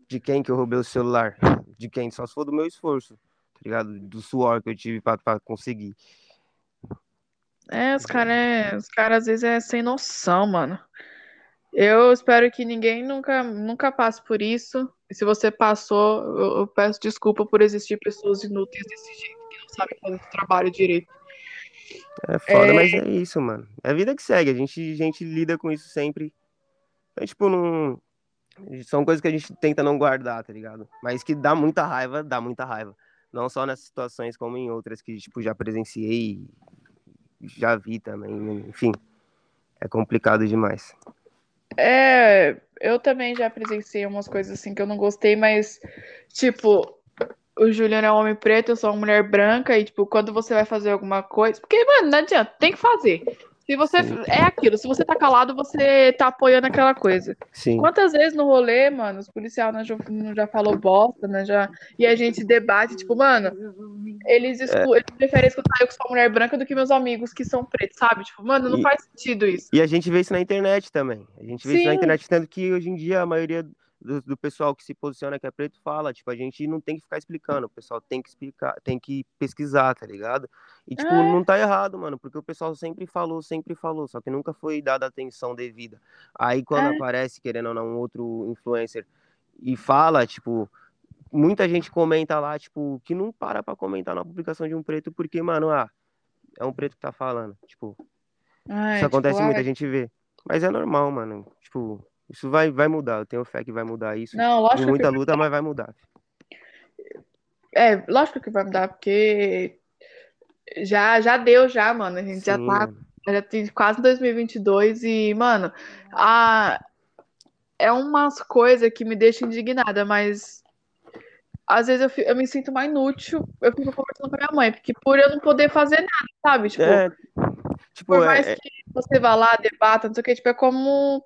B: de quem que eu roubei o celular? De quem? Só se for do meu esforço, tá ligado? Do suor que eu tive pra, pra conseguir.
A: É, os caras é, os cara, às vezes é sem noção, mano. Eu espero que ninguém nunca, nunca passe por isso. E se você passou, eu, eu peço desculpa por existir pessoas inúteis desse jeito, que não sabem fazer o trabalho direito.
B: É foda, é... mas é isso, mano. É a vida que segue. A gente, a gente lida com isso sempre. Então, tipo, não, são coisas que a gente tenta não guardar, tá ligado? Mas que dá muita raiva, dá muita raiva. Não só nessas situações, como em outras que, tipo, já presenciei, já vi também, enfim. É complicado demais.
A: É, eu também já presenciei umas coisas assim que eu não gostei, mas, tipo, o Juliano é um homem preto, eu sou uma mulher branca, e, tipo, quando você vai fazer alguma coisa. Porque, mano, não adianta, tem que fazer. Se você. Sim. É aquilo, se você tá calado, você tá apoiando aquela coisa.
B: Sim.
A: Quantas vezes no rolê, mano, os policiais não já, já falou bosta, né? Já, e a gente debate, tipo, mano, eles, escu... é. eles preferem escutar eu que sou mulher branca do que meus amigos que são pretos, sabe? Tipo, mano, não e, faz sentido isso.
B: E a gente vê isso na internet também. A gente vê Sim. isso na internet, tanto que hoje em dia a maioria do, do, pessoal que se posiciona que é preto fala, tipo, a gente não tem que ficar explicando, o pessoal tem que explicar, tem que pesquisar, tá ligado? E, tipo, é. não tá errado, mano, porque o pessoal sempre falou, sempre falou, só que nunca foi dada atenção devida. Aí quando é. aparece, querendo ou não, um outro influencer e fala, tipo, muita gente comenta lá, tipo, que não para pra comentar na publicação de um preto, porque, mano, ah, é um preto que tá falando, tipo,
A: é,
B: isso acontece tipo, muita gente vê. Mas é normal, mano, tipo, isso vai, vai mudar, eu tenho fé que vai mudar isso.
A: Não, lógico
B: muita que... luta, mas vai mudar.
A: É, lógico que vai mudar, porque já, já deu, já, mano. A gente Sim, já tá. Já tem quase 2022 e, mano, a, é umas coisas que me deixam indignada, mas às vezes eu, fico, eu me sinto mais inútil. Eu fico conversando com a minha mãe, porque por eu não poder fazer nada, sabe? Tipo, é, tipo por mais é, é que você vá lá, debata, não sei o que, tipo, é como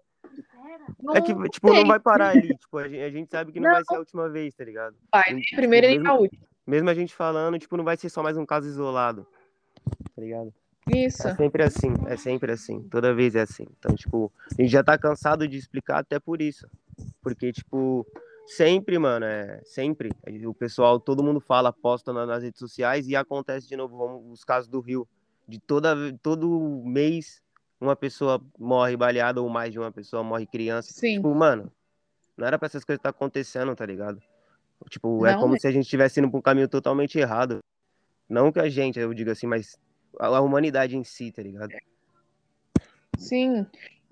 A: Não
B: É que, tipo, não vai parar ali. Tipo, a gente, a gente sabe que não,
A: Não.
B: vai ser a última vez, tá ligado?
A: vai, nem a primeira nem
B: mesmo,
A: a última.
B: mesmo a gente falando, tipo, não vai ser só mais um caso isolado. Tá ligado?
A: Isso.
B: É sempre assim, é sempre assim. Toda vez é assim. Então, tipo, a gente já tá cansado de explicar até por isso. Porque, tipo, sempre, mano, é sempre. O pessoal, todo mundo fala, posta na- nas redes sociais e acontece de novo vamos, os casos do Rio. De toda, todo mês uma pessoa morre baleada ou mais de uma pessoa morre criança.
A: Sim.
B: Tipo, mano, não era pra essas coisas estar acontecendo, tá ligado? Tipo, é
A: Não,
B: como
A: né?
B: se a gente estivesse indo pra um caminho totalmente errado. Não que a gente, eu digo assim, mas a, a humanidade em si, tá ligado?
A: Sim.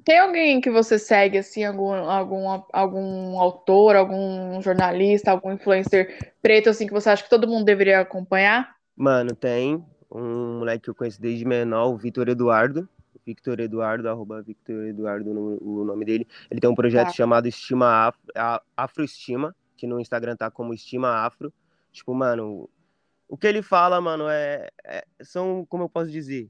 A: Tem alguém que você segue, assim, algum, algum, algum autor, algum jornalista, algum influencer preto, assim, que você acha que todo mundo deveria acompanhar?
B: Mano, tem um moleque que eu conheço desde menor, o Vitor Eduardo. Victor Eduardo, arroba Victor Eduardo, o nome dele. Ele tem um projeto
A: Tá.
B: chamado Estima Afro, Afroestima, que no Instagram tá como Estima Afro. Tipo, mano, o que ele fala, mano, é, é- são, como eu posso dizer,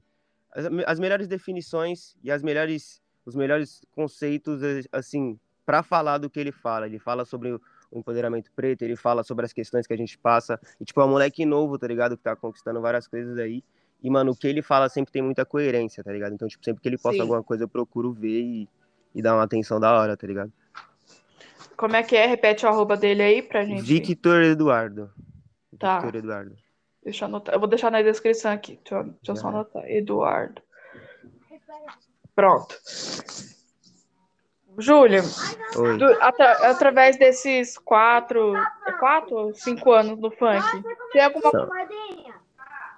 B: as, as melhores definições e as melhores, os melhores conceitos, eh, assim, para falar do que ele fala. Ele fala sobre o empoderamento preto, ele fala sobre as questões que a gente passa. E, tipo, é um moleque novo, tá ligado? Que tá conquistando várias coisas aí. E, mano, o que ele fala sempre tem muita coerência, tá ligado? Então, tipo, sempre que ele posta
A: Sim.
B: alguma coisa, eu procuro ver e, e dar uma atenção da hora, tá ligado?
A: Como é que é? Repete o arroba dele aí pra gente.
B: Victor Eduardo.
A: Tá.
B: Victor Eduardo.
A: Deixa eu anotar. Eu vou deixar na descrição aqui. Deixa eu, deixa eu só anotar. Eduardo. Pronto. Júlia,
B: Oi.
A: do- atra- através desses quatro, quatro ou cinco anos no funk, tem alguma
B: São,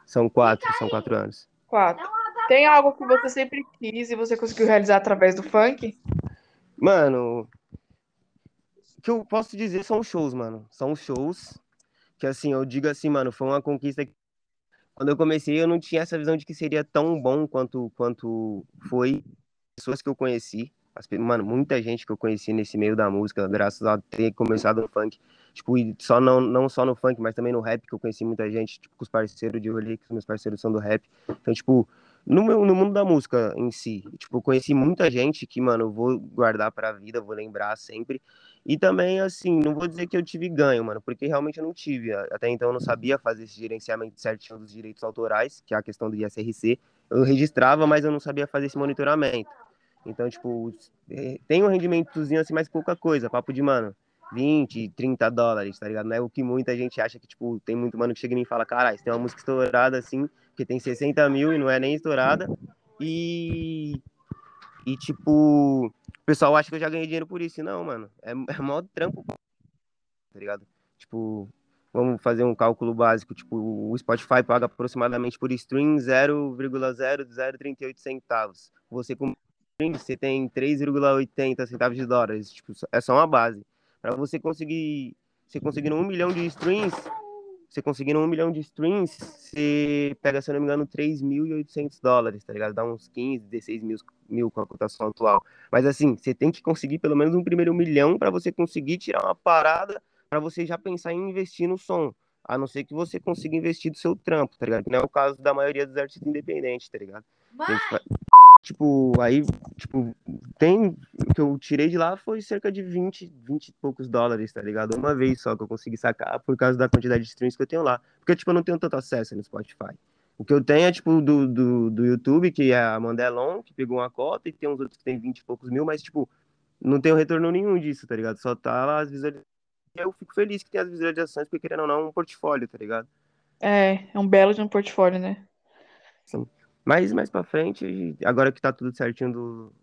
B: são quatro, são quatro anos.
A: quatro? Tem algo que você sempre quis e você conseguiu realizar através do funk?
B: Mano, o que eu posso dizer são shows, mano. São shows que, assim, eu digo assim, mano, foi uma conquista que quando eu comecei eu não tinha essa visão de que seria tão bom quanto, quanto foi. Pessoas que eu conheci, as mano, muita gente que eu conheci nesse meio da música, graças a ter começado no funk. Tipo, só não, não só no funk, mas também no rap, que eu conheci muita gente, tipo, com os parceiros de rolê, que os meus parceiros são do rap. Então, tipo, no, meu, no mundo da música em si, tipo, conheci muita gente que, mano, eu vou guardar pra vida, vou lembrar sempre. E também, assim, não vou dizer que eu tive ganho, mano, porque realmente eu não tive. Até então eu não sabia fazer esse gerenciamento certinho dos direitos autorais, que é a questão do ISRC. Eu registrava, mas eu não sabia fazer esse monitoramento. Então, tipo, eh, tem um rendimentozinho assim, mas pouca coisa, papo de, mano, 20, 30 dólares, tá ligado? Não é o que muita gente acha que, tipo, tem muito mano que chega e fala, caralho, tem uma música estourada assim, que tem 60 mil e não é nem estourada. E. E, tipo, o pessoal acha que eu já ganhei dinheiro por isso. Não, mano, é, é mó trampo, tá ligado? Tipo, vamos fazer um cálculo básico. Tipo, o Spotify paga aproximadamente por stream 0,0038 centavos. Você com stream, você tem 3,80 centavos de dólares. Tipo, é só uma base. Para você conseguir, você conseguindo um milhão de streams, você conseguindo um milhão de streams, você pega, se eu não me engano, 3.800 dólares, tá ligado? Dá uns 15, 16 mil, mil com a cotação atual. Mas assim, você tem que conseguir pelo menos um primeiro milhão para você conseguir tirar uma parada, para você já pensar em investir no som. A não ser que você consiga investir do seu trampo, tá ligado? Que não é o caso da maioria dos artistas independentes, tá ligado? Fa- Tipo, aí, tipo, tem. O que eu tirei de lá foi cerca de 20, 20 e poucos dólares, tá ligado? Uma vez só que eu consegui sacar por causa da quantidade de streams que eu tenho lá. Porque, tipo, eu não tenho tanto acesso no Spotify. O que eu tenho é, tipo, do, do, do YouTube, que é a Mandelon, que pegou uma cota, e tem uns outros que tem 20 e poucos mil, mas, tipo, não tenho retorno nenhum disso, tá ligado? Só tá lá as visualizações. Eu fico feliz que tem as visualizações, porque querendo ou não, é um portfólio, tá ligado?
A: É, é um belo de um portfólio, né?
B: Mas mais pra frente, agora que tá tudo certinho do,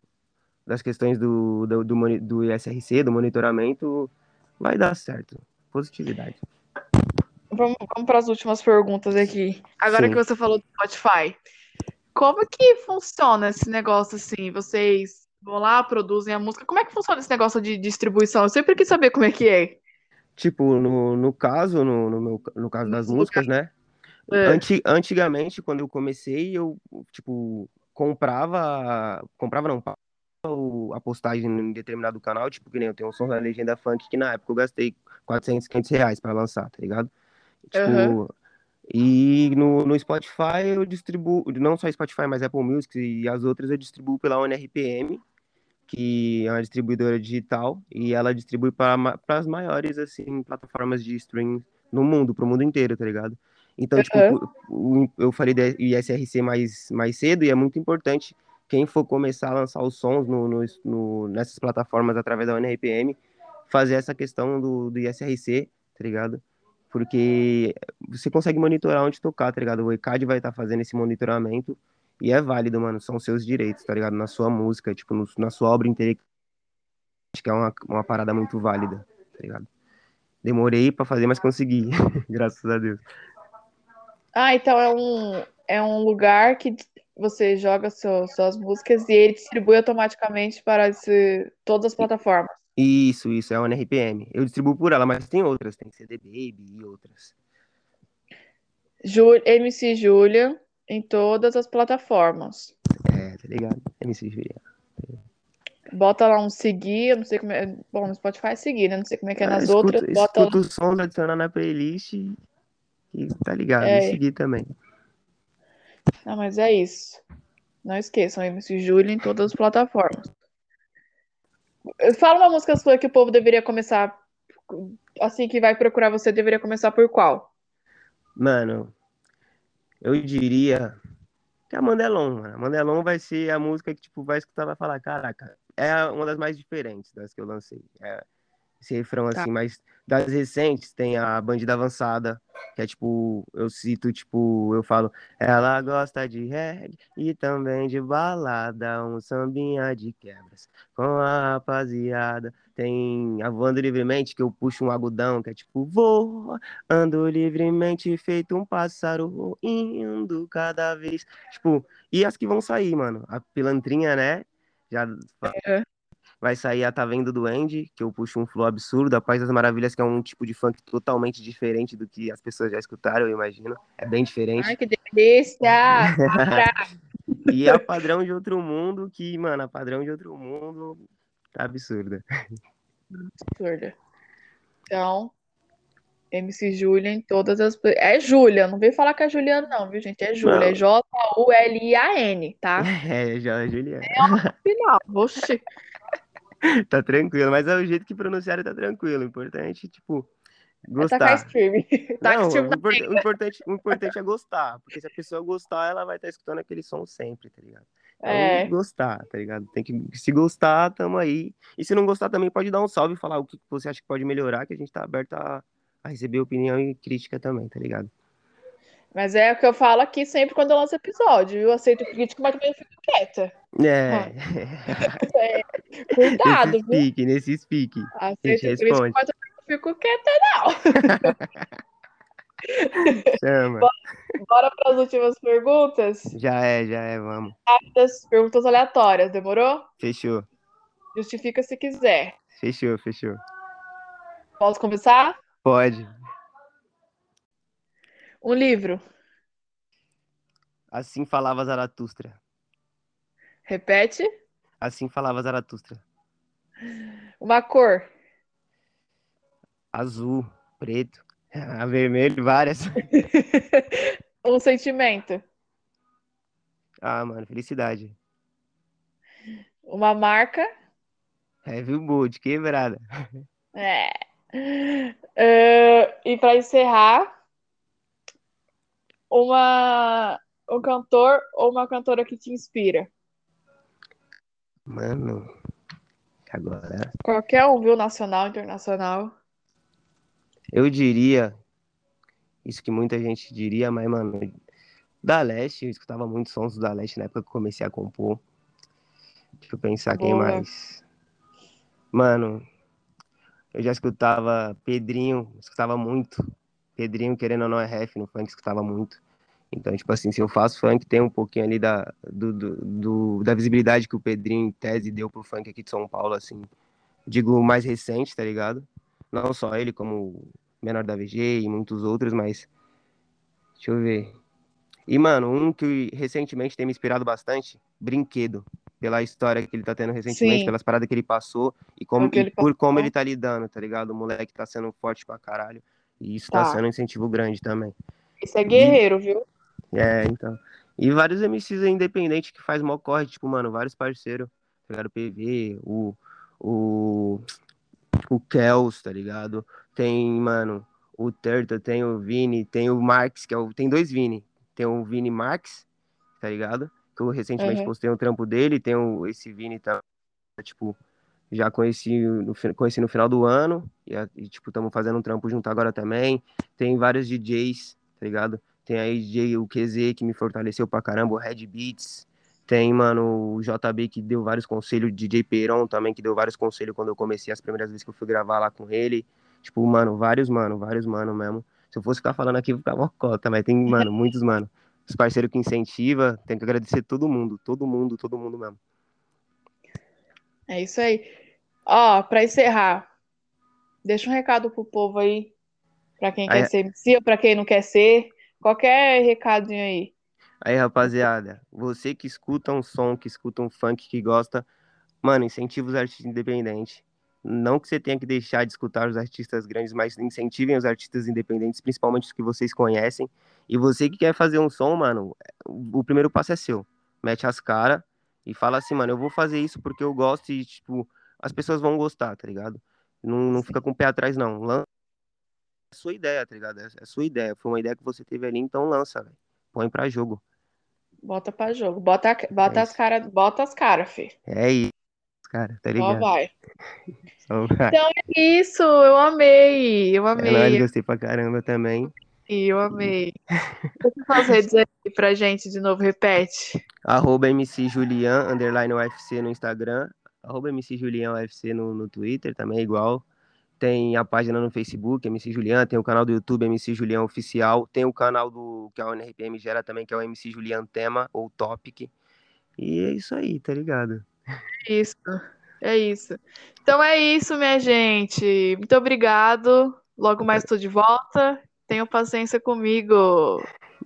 B: das questões do, do, do, do ISRC, do monitoramento, vai dar certo. Positividade.
A: Vamos, vamos para as últimas perguntas aqui. Agora
B: Sim.
A: que você falou do Spotify, como que funciona esse negócio assim? Vocês vão lá, produzem a música. Como é que funciona esse negócio de distribuição? Eu sempre quis saber como é que é.
B: Tipo, no, no caso, no, no, meu, no caso das músicas, né?
A: É.
B: Anti, antigamente, quando eu comecei, eu, tipo, comprava. Comprava não, a postagem em determinado canal, tipo, que nem eu tenho um som da Legenda Funk que na época eu gastei 400, 500 reais pra lançar, tá ligado? Tipo,
A: Aham.
B: e no, no Spotify eu distribuo, não só Spotify, mas Apple Music e as outras eu distribuo pela ONRPM, que é uma distribuidora digital e ela distribui para as maiores assim plataformas de streaming no mundo, para o mundo inteiro, tá ligado? Então, uhum. tipo, eu falei do ISRC mais, mais cedo e é muito importante quem for começar a lançar os sons no, no, no nessas plataformas através da UNRPM, fazer essa questão do, do ISRC, tá ligado? Porque você consegue monitorar onde tocar, tá ligado? O ECAD vai estar tá fazendo esse monitoramento e é válido, mano. São seus direitos, tá ligado? Na sua música, tipo, no, na sua obra intelectual. Acho que é uma, uma parada muito válida, tá ligado? Demorei para fazer, mas consegui. Graças a Deus.
A: Ah, então é um, é um lugar que você joga seu, suas músicas e ele distribui automaticamente para esse, todas as plataformas.
B: Isso, isso, é uma NRPM. Eu distribuo por ela, mas tem outras, tem CD Baby e outras.
A: Ju, MC Julia em todas as plataformas.
B: É, tá ligado? MC Julia.
A: Bota lá um seguir, eu não sei como é. Bom, no Spotify é seguir, né? Não sei como é que é ah, nas outras.
B: Bota escuta lá... o som, adiciona na playlist tá ligado, é. e seguir também.
A: Não, mas é isso. Não esqueçam, MC Júlia em todas as plataformas. Fala uma música sua que o povo deveria começar. Assim que vai procurar você, deveria começar por qual?
B: Mano, eu diria que a Mandelon, mano. A Mandelon vai ser a música que, tipo, vai escutar e vai falar, caraca, é uma das mais diferentes das que eu lancei. É, esse refrão tá. assim, mas das recentes tem a Bandida Avançada, que é tipo, eu cito, tipo, eu falo, ela gosta de reggae e também de balada, um sambinha de quebras com a rapaziada. Tem a Voando Livremente, que eu puxo um agudão, que é tipo, vou, ando livremente, feito um pássaro, indo cada vez. Tipo, e as que vão sair, mano. A pilantrinha, né? Já é. Vai sair a Tá Vendo do Andy, que eu puxo um flow absurdo. A Paz das Maravilhas, que é um tipo de funk totalmente diferente do que as pessoas já escutaram, eu imagino. É bem diferente.
A: Ai, que delícia!
B: e a Padrão de Outro Mundo, que, mano, a Padrão de Outro Mundo tá absurda.
A: Absurda. Então, MC Júlia em todas as. É Júlia, não vem falar que é Juliana, não, viu, gente? É Júlia, é J-U-L-I-A-N, tá?
B: É, já é Juliana.
A: É final, oxi.
B: tá tranquilo, mas é o jeito que pronunciaram tá tranquilo. O importante, tipo, gostar.
A: Tá stream.
B: Tá Não, stream o, import, o, importante, o importante é gostar, porque se a pessoa gostar, ela vai estar tá escutando aquele som sempre, tá ligado? Então, é. gostar, tá ligado? Tem que, se gostar, tamo aí. E se não gostar também, pode dar um salve e falar o que você acha que pode melhorar, que a gente tá aberto a, a receber opinião e crítica também, tá ligado?
A: Mas é o que eu falo aqui sempre quando eu lanço episódio. Eu aceito crítica, mas também fico quieta.
B: É.
A: é. Cuidado,
B: nesse viu? Speak, nesse speak.
A: Aceito crítica, mas também não fico quieta, não.
B: Chama.
A: Bora, bora para as últimas perguntas?
B: Já é, já é, vamos.
A: Rápidas, perguntas aleatórias, demorou?
B: Fechou.
A: Justifica se quiser.
B: Fechou, fechou.
A: Posso começar?
B: Pode.
A: Um livro.
B: Assim falava Zaratustra.
A: Repete.
B: Assim falava Zaratustra.
A: Uma cor.
B: Azul, preto, vermelho, várias.
A: um sentimento.
B: Ah, mano, felicidade.
A: Uma marca.
B: Heavy Boot, quebrada.
A: É. Uh, e para encerrar, uma, um cantor ou uma cantora que te inspira?
B: Mano, agora.
A: Qualquer um, viu? Nacional, internacional.
B: Eu diria, isso que muita gente diria, mas, mano, da Leste, eu escutava muitos sons da Leste na época que eu comecei a compor. Deixa eu pensar Boa. quem mais. Mano, eu já escutava Pedrinho, escutava muito. Pedrinho, querendo ou não, é ref no funk, escutava muito. Então, tipo assim, se eu faço funk, tem um pouquinho ali da, do, do, da visibilidade que o Pedrinho, em tese, deu pro funk aqui de São Paulo, assim. Digo, mais recente, tá ligado? Não só ele, como Menor da VG e muitos outros, mas. Deixa eu ver. E, mano, um que recentemente tem me inspirado bastante, Brinquedo. Pela história que ele tá tendo recentemente, Sim. pelas paradas que ele passou e, como, e por como ele tá lidando, tá ligado? O moleque tá sendo forte pra caralho. E isso tá, tá sendo um incentivo grande também.
A: Isso é guerreiro, e... viu?
B: É, então. E vários MCs independentes que faz mó corre, tipo, mano, vários parceiros. tá ligado? O PV, o, o, o Kels, tá ligado? Tem, mano, o Turtle, tem o Vini, tem o Marx, que é o, tem dois Vini. Tem o Vini Marx, tá ligado? Que eu recentemente
A: Uhum.
B: postei um trampo dele, tem o, esse Vini também, tipo, já conheci no, conheci no final do ano, e, e, tipo, estamos fazendo um trampo junto agora também. Tem vários DJs, tá ligado? Tem aí DJ, o QZ, que me fortaleceu pra caramba, o Red Beats. Tem, mano, o JB que deu vários conselhos, DJ Peron também, que deu vários conselhos quando eu comecei as primeiras vezes que eu fui gravar lá com ele. Tipo, mano, vários, mano, vários, mano mesmo. Se eu fosse ficar falando aqui, eu ficava uma cota, mas tem, mano, muitos, mano. Os parceiros que incentiva, tem que agradecer todo mundo, todo mundo, todo mundo mesmo.
A: É isso aí. Ó, pra encerrar, deixa um recado pro povo aí, pra quem
B: Aí-
A: quer ser MC ou pra quem não quer ser. Qualquer recadinho aí.
B: Aí, rapaziada, você que escuta um som, que escuta um funk, que gosta, mano, incentiva os artistas independentes. Não que você tenha que deixar de escutar os artistas grandes, mas incentivem os artistas independentes, principalmente os que vocês conhecem. E você que quer fazer um som, mano, o primeiro passo é seu. Mete as caras e fala assim, mano, eu vou fazer isso porque eu gosto e, tipo, as pessoas vão gostar, tá ligado? Não, não fica com o pé atrás, não. Lança a sua ideia, tá ligado? É a sua ideia. Foi uma ideia que você teve ali, então lança, velho. Põe pra jogo.
A: Bota pra jogo. Bota, bota
B: É
A: as caras, bota as caras, fi.
B: É isso, cara, tá
A: Só
B: ligado?
A: vai.
B: Só vai.
A: Então é isso, eu amei. Eu
B: É
A: amei.
B: gostei pra caramba também.
A: Eu amei. Deixa as redes aí pra gente de novo, repete.
B: Arroba MC Julian, underline UFC no Instagram. Arroba MC Julian UFC no, no Twitter, também é igual. Tem a página no Facebook, MC Julian. Tem o canal do YouTube, MC Julian Oficial. Tem o canal do que a NRPM gera também, que é o MC Julian Tema, ou Topic. E é isso aí, tá ligado?
A: Isso, é isso. Então é isso, minha gente. Muito obrigado. Logo mais estou de volta. Tenham paciência comigo.